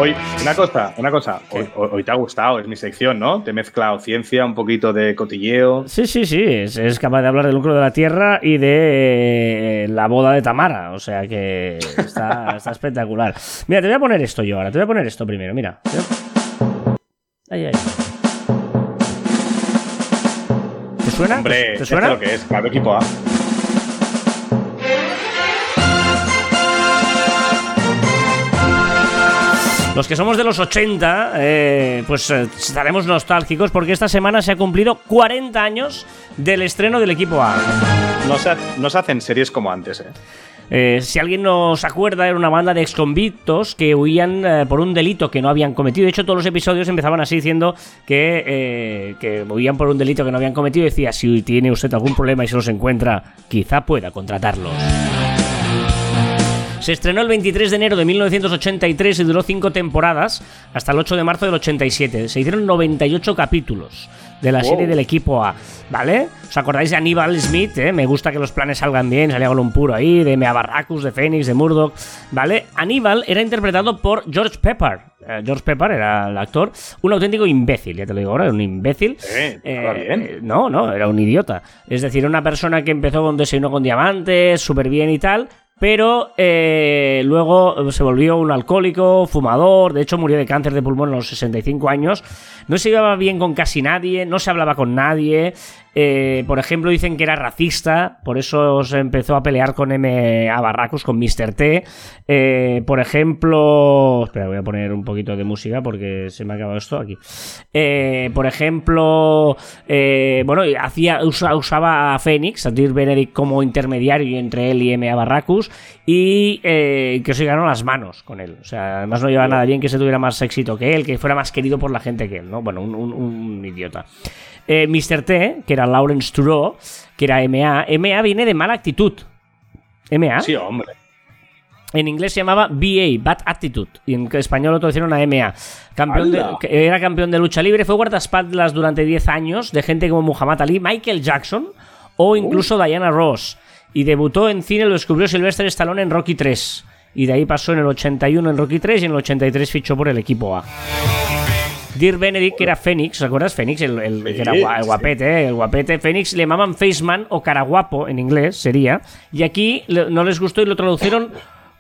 Hoy, una cosa, una cosa. Hoy, te ha gustado, es mi sección, ¿no? Te he mezclado ciencia, un poquito de cotilleo. Sí, sí, sí, es, es capaz de hablar del lucro de la tierra y de eh, la boda de Tamara, o sea que está, está espectacular. Mira, te voy a poner esto yo ahora, te voy a poner esto primero, mira. Ahí, ahí. ¿Te suena? Hombre, ¿Te suena? lo que es, claro, equipo A. Los que somos de los 80, eh, pues eh, estaremos nostálgicos porque esta semana se ha cumplido 40 años del estreno del equipo A. No se, ha- no se hacen series como antes, ¿eh? Eh, si alguien nos acuerda, era una banda de exconvictos que huían eh, por un delito que no habían cometido. De hecho, todos los episodios empezaban así diciendo que, eh, que huían por un delito que no habían cometido. Decía, si tiene usted algún problema y se los encuentra, quizá pueda contratarlos. Se estrenó el 23 de enero de 1983 y duró cinco temporadas hasta el 8 de marzo del 87. Se hicieron 98 capítulos de la Wow. serie del equipo A, ¿vale? ¿Os acordáis de Aníbal Smith? eh? Me gusta que los planes salgan bien, salía con un puro ahí, de Mea Barracus, de Phoenix, de Murdoch, ¿vale? Aníbal era interpretado por George Pepper. Eh, George Pepper era el actor, un auténtico imbécil, ya te lo digo ahora, un imbécil. Eh, bien. no, no, era un idiota. Es decir, una persona que empezó con desayuno con diamantes, súper bien y tal, pero eh, luego se volvió un alcohólico, fumador, de hecho murió de cáncer de pulmón a los 65 años, no se llevaba bien con casi nadie, no se hablaba con nadie, eh, por ejemplo dicen que era racista, por eso se empezó a pelear con M. A. Barracus, con Mr. T, Eh, por ejemplo, espera, voy a poner un poquito de música porque se me ha acabado esto aquí. Eh, por ejemplo, eh, bueno, hacía, usa- usaba a Phoenix, a Dirk Benedict como intermediario entre él y M.A. Barracus y eh, que se ganó las manos con él. O sea, además no llevaba nada bien que se tuviera más éxito que él, que fuera más querido por la gente que él, ¿no? Bueno, un, un- un idiota. Eh, Mr. T, que era Lawrence Trudeau, que era MA, MA viene de mala actitud. MA. Sí, hombre. En inglés se llamaba BA, Bad Attitude, y en español lo traducieron a MA. Campeón de- era campeón de lucha libre, fue guardaespaldas durante 10 años de gente como Muhammad Ali, Michael Jackson o incluso Diana Ross. Y debutó en cine, lo descubrió Sylvester Stallone en Rocky 3. Y de ahí pasó en el 81 en Rocky 3 y en el 83 fichó por el equipo A. Dear Benedict, que era Fénix, ¿te acuerdas? Fénix, el, el- que era el guapete, ¿eh? el guapete. Fénix le llamaban Faceman o Caraguapo en inglés, sería. Y aquí no les gustó y lo traducieron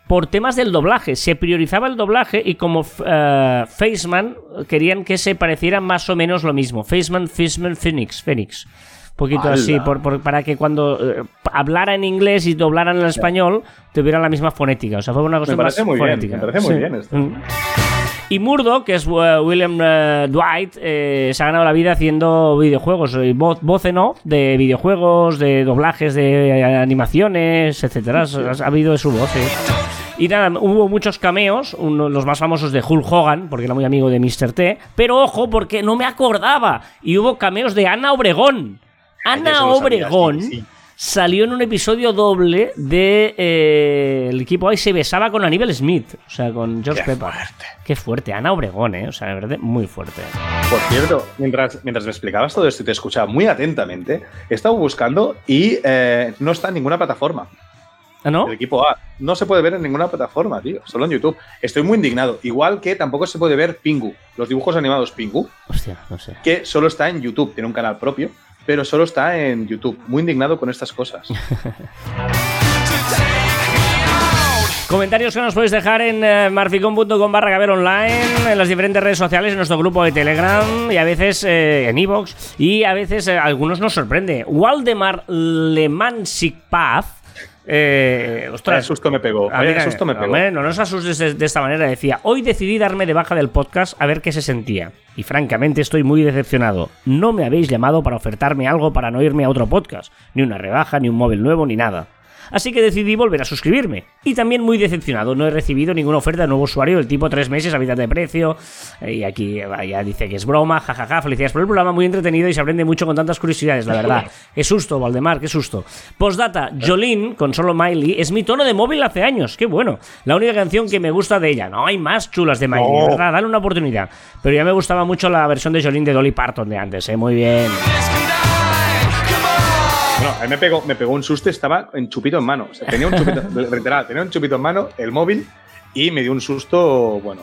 por temas del doblaje. Se priorizaba el doblaje y como eh, Faceman querían que se pareciera más o menos lo mismo. Faceman, Faceman, Phoenix, Phoenix. Un poquito ¡Hala! así, por- por- para que cuando eh, hablara en inglés y doblaran en español tuvieran la misma fonética. O sea, fue una cosa parece más muy bien, fonética. me parece muy bien esto. Mm. Y Murdoch, que es eh, William eh, Dwight, eh, se ha ganado la vida haciendo videojuegos, eh, voz, voz en off de videojuegos, de doblajes de eh, animaciones, etcétera. Ha, ha habido de su voz, sí. Y nada, hubo muchos cameos, uno, los más famosos de Hulk Hogan, porque era muy amigo de Mr. T. Pero ojo, porque no me acordaba. Y hubo cameos de Ana Obregón. Ana Obregón sí. salió en un episodio doble de eh, el equipo ahí se besaba con Aníbal Smith, o sea, con George Qué Pepper. fuerte. Qué fuerte, Ana Obregón, eh, o sea, de verdad, muy fuerte. Por cierto, mientras, mientras me explicabas todo esto y te escuchaba muy atentamente, he estado buscando y eh, no está en ninguna plataforma. ¿Ah, no? El equipo A no se puede ver en ninguna plataforma, tío. Solo en YouTube. Estoy muy indignado. Igual que tampoco se puede ver Pingu, los dibujos animados Pingu, Hostia, no sé. que solo está en YouTube. Tiene un canal propio, pero solo está en YouTube. Muy indignado con estas cosas. Comentarios que nos podéis dejar en eh, marficon.com barra caber online, en las diferentes redes sociales, en nuestro grupo de Telegram y a veces eh, en Evox. Y a veces eh, algunos nos sorprende. Waldemar Lemansik Paz. Eh, Vaya ostras, susto me pegó. Vaya mira, susto me pegó. no nos asustes de, de esta manera. Decía, hoy decidí darme de baja del podcast a ver qué se sentía. Y francamente estoy muy decepcionado. No me habéis llamado para ofertarme algo para no irme a otro podcast. Ni una rebaja, ni un móvil nuevo, ni nada. Así que decidí volver a suscribirme. Y también muy decepcionado, no he recibido ninguna oferta de nuevo usuario del tipo 3 meses a mitad de precio. Eh, Y aquí ya dice que es broma, jajaja, felicidades por el programa, muy entretenido y se aprende mucho con tantas curiosidades, la verdad. Qué susto, Valdemar, qué susto. Postdata, Jolene, con solo Miley, es mi tono de móvil hace años, qué bueno. La única canción que me gusta de ella. No hay más chulas de Miley, No. ¿verdad? Dale una oportunidad. Pero ya me gustaba mucho la versión de Jolene de Dolly Parton de antes, ¿eh? Muy bien. A mí me pegó, me pegó un susto, estaba en chupito en mano. O sea, tenía un chupito, literal, tenía un chupito en mano, el móvil, y me dio un susto, bueno.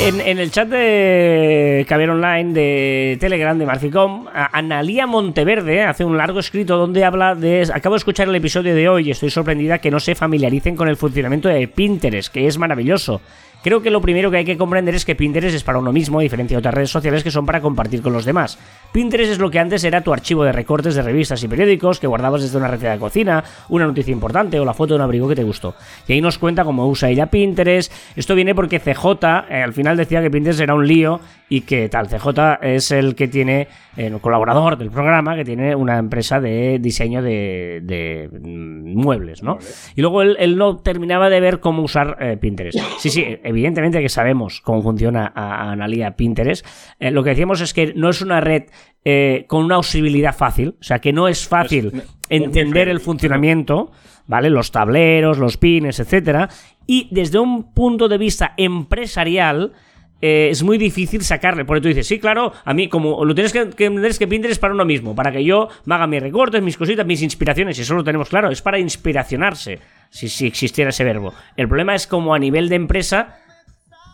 En, en el chat de Caber Online de Telegram de Marficom, Analía Monteverde hace un largo escrito donde habla de. Acabo de escuchar el episodio de hoy y estoy sorprendida que no se familiaricen con el funcionamiento de Pinterest, que es maravilloso. Creo que lo primero que hay que comprender es que Pinterest es para uno mismo, a diferencia de otras redes sociales que son para compartir con los demás. Pinterest es lo que antes era tu archivo de recortes de revistas y periódicos que guardabas desde una receta de cocina, una noticia importante o la foto de un abrigo que te gustó. Y ahí nos cuenta cómo usa ella Pinterest. Esto viene porque CJ eh, al final decía que Pinterest era un lío y que tal. CJ es el que tiene, eh, el colaborador del programa, que tiene una empresa de diseño de, de, mm, muebles, ¿no? Y luego él, él no terminaba de ver cómo usar eh, Pinterest. Sí, sí, evidentemente que sabemos cómo funciona a, a Analia Pinterest. Eh, lo que decíamos es que no es una red eh, con una usabilidad fácil, o sea, que no es fácil no- entender el funcionamiento, ¿vale? Los tableros, los pines, etcétera. Y desde un punto de vista empresarial, eh, es muy difícil sacarle. Porque tú dices, sí, claro, a mí, como lo tienes que, que entender es que Pinterest es para uno mismo, para que yo me haga mis recortes, mis cositas, mis inspiraciones, y eso lo tenemos claro, es para inspiracionarse, si, si existiera ese verbo. El problema es como a nivel de empresa.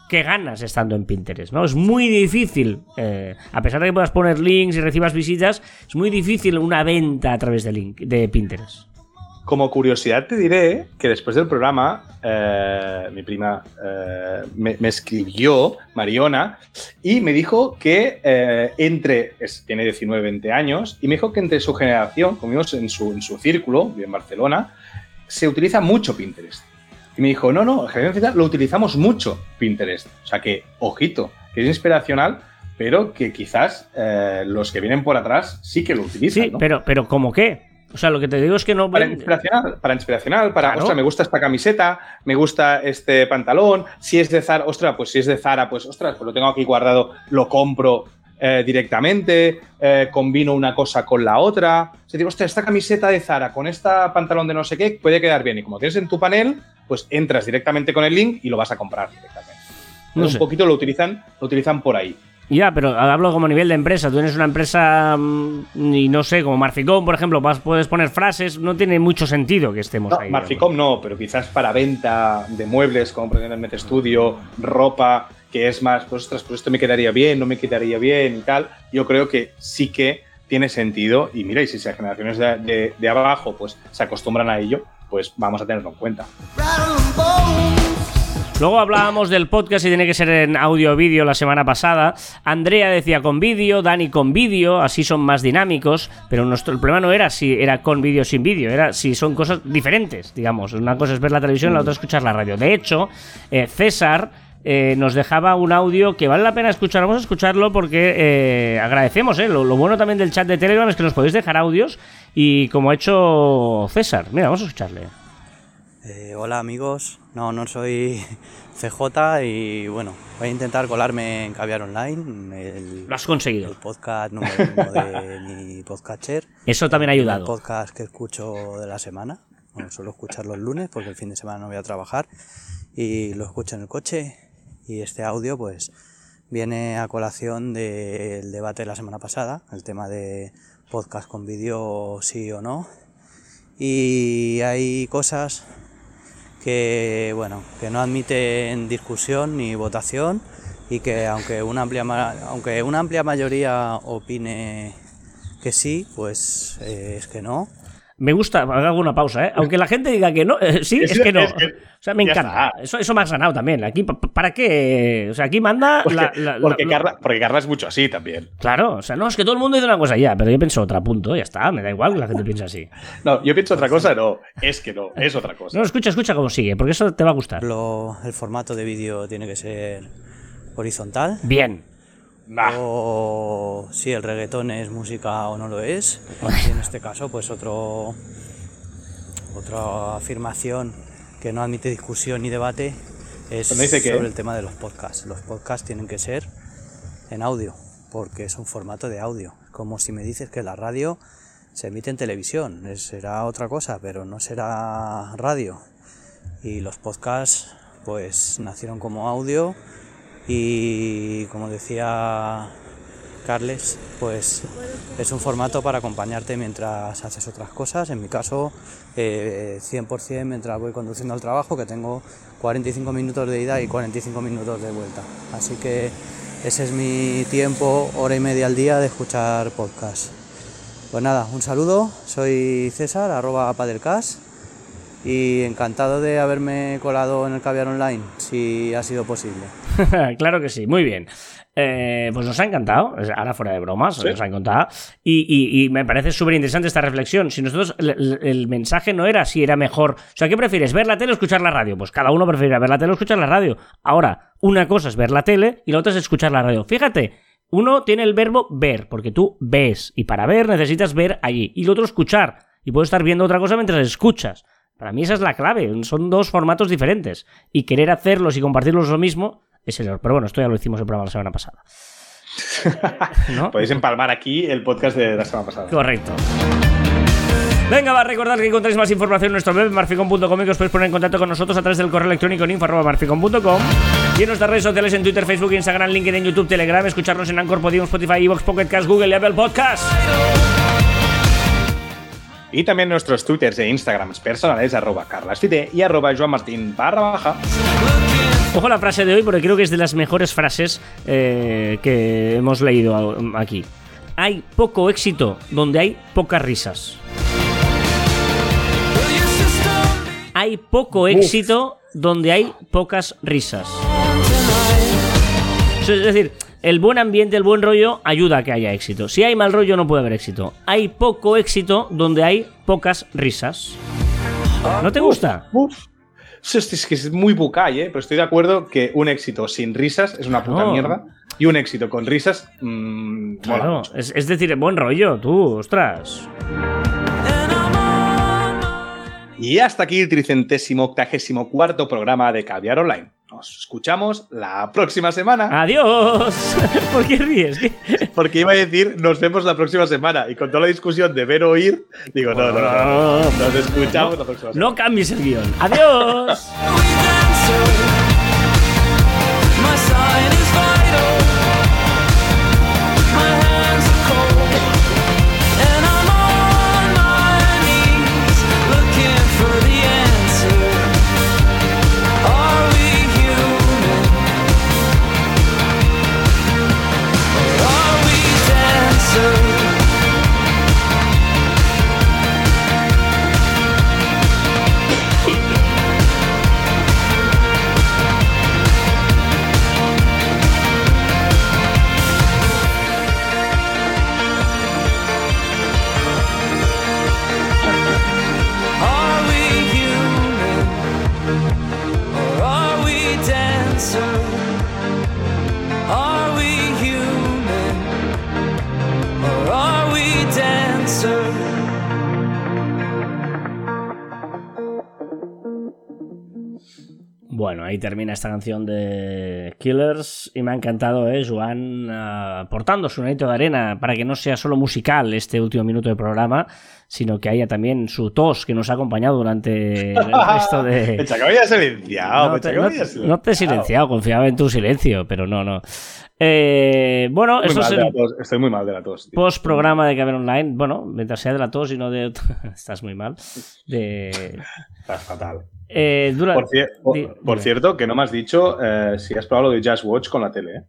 ¿Qué ganas estando en Pinterest? ¿no? Es muy difícil, eh, a pesar de que puedas poner links y recibas visitas, es muy difícil una venta a través de, link, de Pinterest. Como curiosidad te diré que después del programa, eh, mi prima eh, me, me escribió, Mariona, y me dijo que eh, entre, es- tiene 19, 20 años, y me dijo que entre su generación, comimos en su, en su círculo, en Barcelona, se utiliza mucho Pinterest. Y me dijo, no, no, lo utilizamos mucho Pinterest. O sea que, ojito, que es inspiracional, pero que quizás los que vienen por atrás sí que lo utilizan. Sí, ¿no? pero, pero ¿cómo qué? O sea, lo que te digo es que no... Para inspiracional, para inspiracional, para, Claro. ostras, me gusta esta camiseta, me gusta este pantalón, si es de Zara, ostras, pues si es de Zara, pues ostras, pues lo tengo aquí guardado, lo compro eh, directamente, eh, combino una cosa con la otra. O sea, digo, hostia, esta camiseta de Zara con esta pantalón de no sé qué puede quedar bien. Y como tienes en tu panel, pues entras directamente con el link y lo vas a comprar directamente. No un poquito lo utilizan, lo utilizan por ahí. Ya, pero hablo como nivel de empresa. Tú tienes una empresa mm, y no sé, como Marficom, por ejemplo, vas, puedes poner frases. No tiene mucho sentido que estemos No, ahí. Marficom no, pero quizás para venta de muebles, como por ejemplo el Met Studio, ropa, que es más, pues ostras, pues esto me quedaría bien, no me quedaría bien y tal. Yo creo que sí que tiene sentido. Y mira, y si las generaciones de, de- de abajo pues se acostumbran a ello, pues vamos a tenerlo en cuenta. Luego hablábamos del podcast y tiene que ser en audio o vídeo la semana pasada. Andrea decía con vídeo, Dani con vídeo, así son más dinámicos. Pero nuestro, el problema no era si era con vídeo o sin vídeo, era si son cosas diferentes, digamos. Una cosa es ver la televisión, la otra es escuchar la radio. De hecho, eh, César eh, nos dejaba un audio que vale la pena escuchar. Vamos a escucharlo porque eh, agradecemos. eh. Lo, lo bueno también del chat de Telegram es que nos podéis dejar audios y como ha hecho César. Mira, vamos a escucharle. Eh, hola amigos, no, no soy CJ y bueno, voy a intentar colarme en Caviar Online, el, Lo has conseguido. el podcast número uno de mi podcatcher. Eso también ha El ayudado. podcast que escucho de la semana. Bueno, suelo escuchar los lunes porque el fin de semana no voy a trabajar y lo escucho en el coche y este audio pues viene a colación del debate de la semana pasada, el tema de podcast con vídeo sí o no. Y hay cosas que bueno, que no admiten discusión ni votación y que aunque una amplia aunque una amplia mayoría opine que sí, pues eh, es que no. Me gusta, hago una pausa, ¿eh? Aunque la gente diga que no, eh, sí, es, que no. es que- o sea, me encanta. está. Eso, eso me ha ganado también. Aquí, pa- ¿para qué? O sea, aquí manda Porque, la- la- la- porque, Carla, porque Carla es mucho así también. Claro, o sea, no, es que todo el mundo dice una cosa ya, pero yo pienso otra, punto, ya está, me da igual que la gente piense así. No, yo pienso otra cosa, no. Es que no, es otra cosa. No, escucha, escucha cómo sigue, porque eso te va a gustar. Lo- el formato de vídeo tiene que ser horizontal. Bien. Nah. O si el reggaetón es música o no lo es. Y en este caso, pues otro otra afirmación que no admite discusión ni debate es que- sobre el tema de los podcasts. Los podcasts tienen que ser en audio, porque es un formato de audio. Como si me dices que la radio se emite en televisión, es- será otra cosa, pero no será radio. Y los podcasts, pues nacieron como audio y como decía Carles, pues es un formato para acompañarte mientras haces otras cosas. En mi caso, eh, 100% mientras voy conduciendo al trabajo, que tengo 45 minutos de ida y 45 minutos de vuelta. Así que ese es mi tiempo, hora y media al día de escuchar podcast. Pues nada, un saludo, soy César, arroba padelcast y encantado de haberme colado en el caviar online, si ha sido posible. claro que sí, muy bien. Eh, pues nos ha encantado, ahora fuera de bromas, nos ha encantado. Y, y- y me parece súper interesante esta reflexión. Si nosotros, el, el- mensaje no era si era mejor. O sea, ¿qué prefieres? ¿Ver la tele o escuchar la radio? Pues cada uno prefiere ver la tele o escuchar la radio. Ahora, una cosa es ver la tele y la otra es escuchar la radio. Fíjate, uno tiene el verbo ver, porque tú ves. Y para ver necesitas ver allí. Y el otro escuchar. Y puedes estar viendo otra cosa mientras escuchas. Para mí esa es la clave. Son dos formatos diferentes. Y querer hacerlos y compartirlos lo mismo es el error. Pero bueno, esto ya lo hicimos en el programa la semana pasada. ¿No? Podéis empalmar aquí el podcast de la semana pasada. Correcto. Venga, va a recordar que encontráis más información en nuestro web marficon.com y que os podéis poner en contacto con nosotros a través del correo electrónico en info.marficon.com y en nuestras redes sociales en Twitter, Facebook, Instagram, LinkedIn, YouTube, Telegram, escucharnos en Anchor, Podium, Spotify, Evox, Pocket Cast, Google y Apple Podcast. Y también nuestros twitters e instagrams personales, arroba carlasfite y arroba joanmartin barra baja. Ojo la frase de hoy porque creo que es de las mejores frases eh, que hemos leído aquí. Hay poco éxito donde hay pocas risas. Hay poco éxito donde hay pocas risas. Eso Es decir, el buen ambiente, el buen rollo ayuda a que haya éxito. Si hay mal rollo no puede haber éxito. Hay poco éxito donde hay pocas risas. ¿No te gusta? Uf. Es, que es muy bucay, ¿eh? pero estoy de acuerdo que un éxito sin risas es una puta mierda y un éxito con risas mmm, mola Claro, mucho. es, es decir, buen rollo, tú, ostras. Y hasta aquí el tricentésimo octagésimo cuarto programa de Caviar Online. Nos escuchamos la próxima semana. Adiós. ¿Por qué ríes? ¿Qué? Porque iba a decir nos vemos la próxima semana. Y con toda la discusión de ver o oír, digo, no, no, no, no, no, nos escuchamos la próxima semana. No cambies el guion. Adiós. Bueno, ahí termina esta canción de Killers y me ha encantado, ¿eh? Joan ah, aportando su granito de arena para que no sea solo musical este último minuto de programa, sino que haya también su tos que nos ha acompañado durante el resto de... Silenciado. No te, no te- no te he silenciado, confiaba en tu silencio, pero no, no. Eh, bueno, Muy es el Estoy muy mal de la tos. tío. post programa de Caber Online. Bueno, mientras sea de la tos y no de. Estás muy mal. De. Estás fatal. Eh, dura- Por, cier- por- di- por dime. cierto, que no me has dicho eh, si has probado lo de Just Watch con la tele.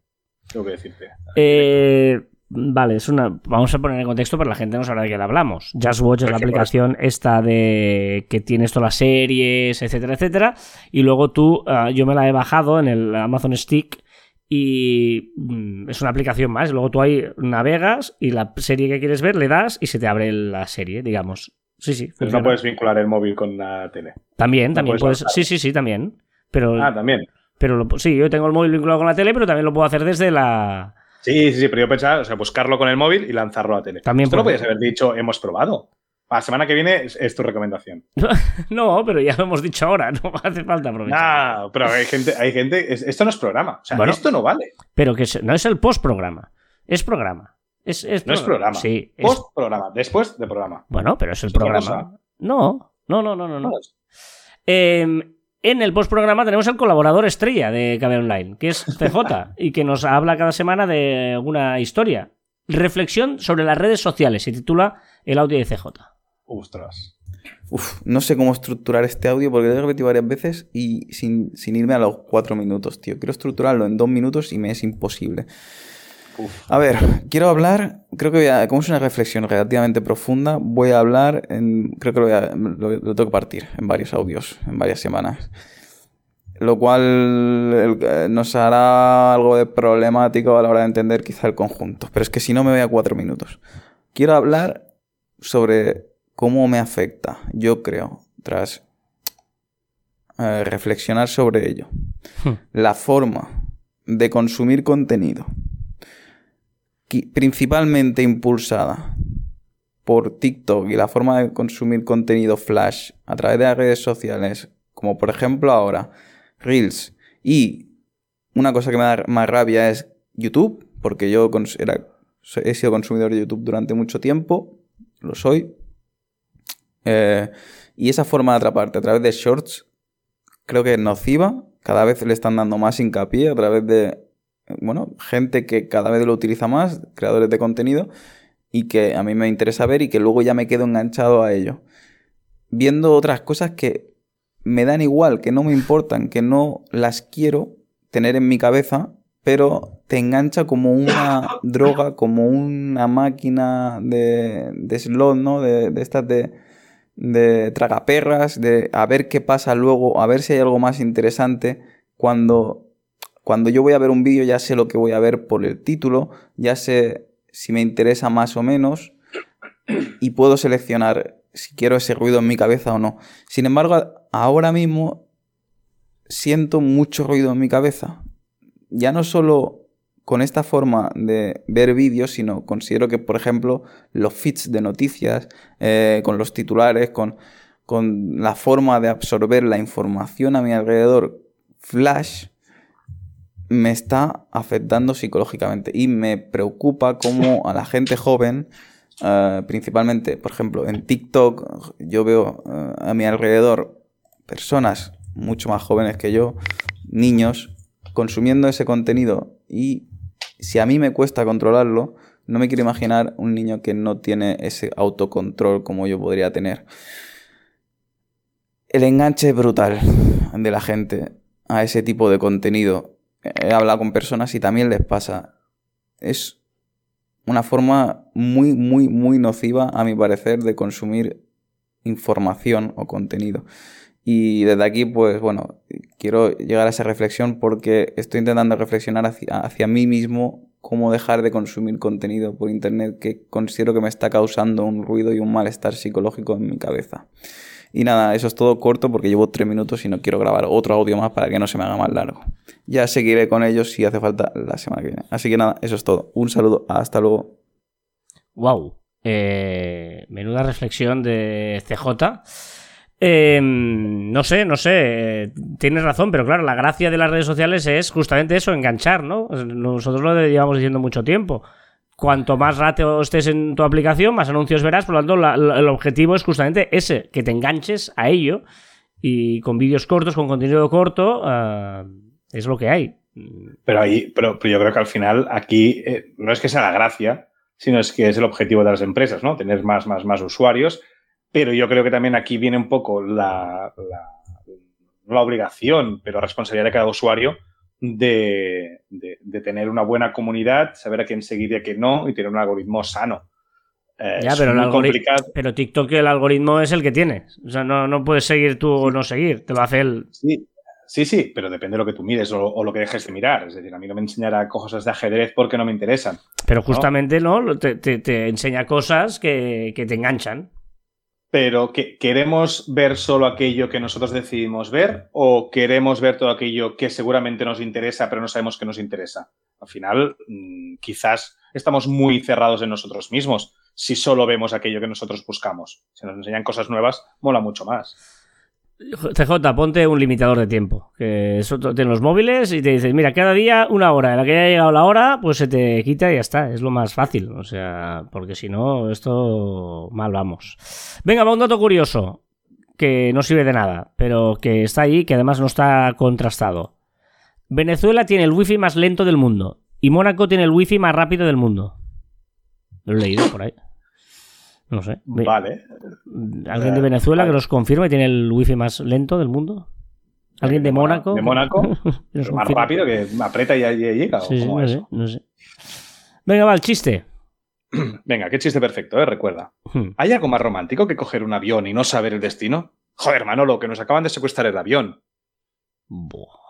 Tengo que decirte. Eh, vale, es una. Vamos a poner en contexto para la gente no sabrá de qué le hablamos. Just Watch es la aplicación esta de que tienes todas las series, etcétera, etcétera. Y luego tú, ah, yo me la he bajado en el Amazon Stick y mm, es una aplicación más. Luego tú ahí navegas y la serie que quieres ver le das y se te abre la serie, digamos. Sí, sí. Pero funciona. no puedes vincular el móvil con la tele. También, no también puedes. Sí, sí, sí, también. Pero, Ah, también. pero lo- sí, yo tengo el móvil vinculado con la tele, pero también lo puedo hacer desde la. Sí, sí, sí, pero yo pensaba, o sea, buscarlo con el móvil y lanzarlo a la tele. También Esto podías haber dicho, hemos probado. La semana que viene es, es tu recomendación. No, pero ya lo hemos dicho ahora, no hace falta aprovechar. Ah, pero hay gente, hay gente, es- esto no es programa. O sea, Bueno. esto no vale. Pero que no es el post-programa, es programa. Es, No es programa. Sí, es- Post programa, después de programa. Bueno, pero es el programa. No, no, no, no, no. no. No, Eh, en el postprograma tenemos el colaborador estrella de KB Online, que es CJ, y que nos habla cada semana de alguna historia. Reflexión sobre las redes sociales, se titula El audio de CJ. Ostras. Uf, no sé cómo estructurar este audio porque lo he repetido varias veces y sin, sin irme a los cuatro minutos, tío. Quiero estructurarlo en dos minutos y me es imposible. A ver, quiero hablar, creo que voy a, como es una reflexión relativamente profunda, voy a hablar en, creo que lo, voy a- lo- lo tengo que partir en varios audios, en varias semanas. Lo cual eh, nos hará algo de problemático a la hora de entender quizá el conjunto. Pero es que si no me voy a cuatro minutos. Quiero hablar sobre cómo me afecta, yo creo, tras eh, reflexionar sobre ello, Hmm. la forma de consumir contenido, principalmente impulsada por TikTok y la forma de consumir contenido flash a través de las redes sociales, como por ejemplo ahora Reels, y una cosa que me da más rabia es YouTube, porque yo era- he sido consumidor de YouTube durante mucho tiempo, lo soy, eh, y esa forma de atraparte a través de shorts creo que es nociva. Cada vez le están dando más hincapié a través de, bueno, gente que cada vez lo utiliza más, creadores de contenido, y que a mí me interesa ver y que luego ya me quedo enganchado a ello. Viendo otras cosas que me dan igual, que no me importan, que no las quiero tener en mi cabeza, pero te engancha como una droga, como una máquina de, de slot, ¿no? De, de estas de, de tragaperras, de a ver qué pasa luego, a ver si hay algo más interesante. Cuando, cuando yo voy a ver un vídeo ya sé lo que voy a ver por el título, ya sé si me interesa más o menos y puedo seleccionar si quiero ese ruido en mi cabeza o no. Sin embargo, ahora mismo siento mucho ruido en mi cabeza. Ya no solo con esta forma de ver vídeos, sino considero que, por ejemplo, los feeds de noticias, eh, con los titulares, con, con la forma de absorber la información a mi alrededor, flash, me está afectando psicológicamente. Y me preocupa cómo a la gente joven, eh, principalmente, por ejemplo, en TikTok, yo veo eh, a mi alrededor personas mucho más jóvenes que yo, niños, consumiendo ese contenido y si a mí me cuesta controlarlo, no me quiero imaginar un niño que no tiene ese autocontrol como yo podría tener. El enganche brutal de la gente a ese tipo de contenido. He hablado con personas y también les pasa. Es una forma muy, muy, muy nociva, a mi parecer, de consumir información o contenido. Y desde aquí, pues bueno, quiero llegar a esa reflexión porque estoy intentando reflexionar hacia, hacia mí mismo cómo dejar de consumir contenido por internet que considero que me está causando un ruido y un malestar psicológico en mi cabeza. Y nada, eso es todo corto porque llevo tres minutos y no quiero grabar otro audio más para que no se me haga más largo. Ya seguiré con ellos si hace falta la semana que viene. Así que nada, eso es todo. Un saludo, hasta luego. Wow. Eh, menuda reflexión de CJ. Eh, no sé, no sé, eh, tienes razón, pero claro, la gracia de las redes sociales es justamente eso, enganchar, ¿no? Nosotros lo llevamos diciendo mucho tiempo. Cuanto más rato estés en tu aplicación, más anuncios verás, por lo tanto, el objetivo es justamente ese, que te enganches a ello y con vídeos cortos, con contenido corto, ah, es lo que hay. Pero ahí, pero, pero yo creo que al final aquí eh, no es que sea la gracia, sino es que es el objetivo de las empresas, ¿no? Tener más, más, más usuarios. Pero yo creo que también aquí viene un poco la, la, la obligación, pero responsabilidad de cada usuario de, de- de tener una buena comunidad, saber a quién seguir y a quién no, y tener un algoritmo sano. Eh, Ya, pero el. Pero TikTok, el algoritmo es el que tienes. O sea, no, no puedes seguir tú o no seguir, te lo hace él. Sí, sí, sí, pero depende de lo que tú mires o, o lo que dejes de mirar. Es decir, a mí no me enseñará cosas de ajedrez porque no me interesan. Pero justamente, ¿no? Te, te- te enseña cosas que, que te enganchan. Pero que, ¿queremos ver solo aquello que nosotros decidimos ver o queremos ver todo aquello que seguramente nos interesa pero no sabemos que nos interesa? Al final, mm, quizás estamos muy cerrados en nosotros mismos si solo vemos aquello que nosotros buscamos. Si nos enseñan cosas nuevas, mola mucho más. CJ, ponte un limitador de tiempo. Que eso te- en los móviles y te dices, mira, cada día una hora. En la que haya llegado la hora, pues se te quita y ya está. Es lo más fácil. O sea, porque si no, esto mal vamos. Venga, va un dato curioso. Que no sirve de nada, pero que está ahí, que además no está contrastado. Venezuela tiene el wifi más lento del mundo. Y Mónaco tiene el wifi más rápido del mundo. Lo he leído por ahí. No sé. Vale. ¿Alguien de Venezuela que nos confirme tiene el wifi más lento del mundo? ¿Alguien de, Mónaco? de Mónaco, más confirme. rápido que aprieta y ya llega. ¿o Sí, sí, no sé, no sé. Venga, va, el chiste. Venga, qué chiste perfecto, ¿eh? Recuerda. Hmm. ¿Hay algo más romántico que coger un avión y no saber el destino? Joder, Manolo, que nos acaban de secuestrar el avión. Buah.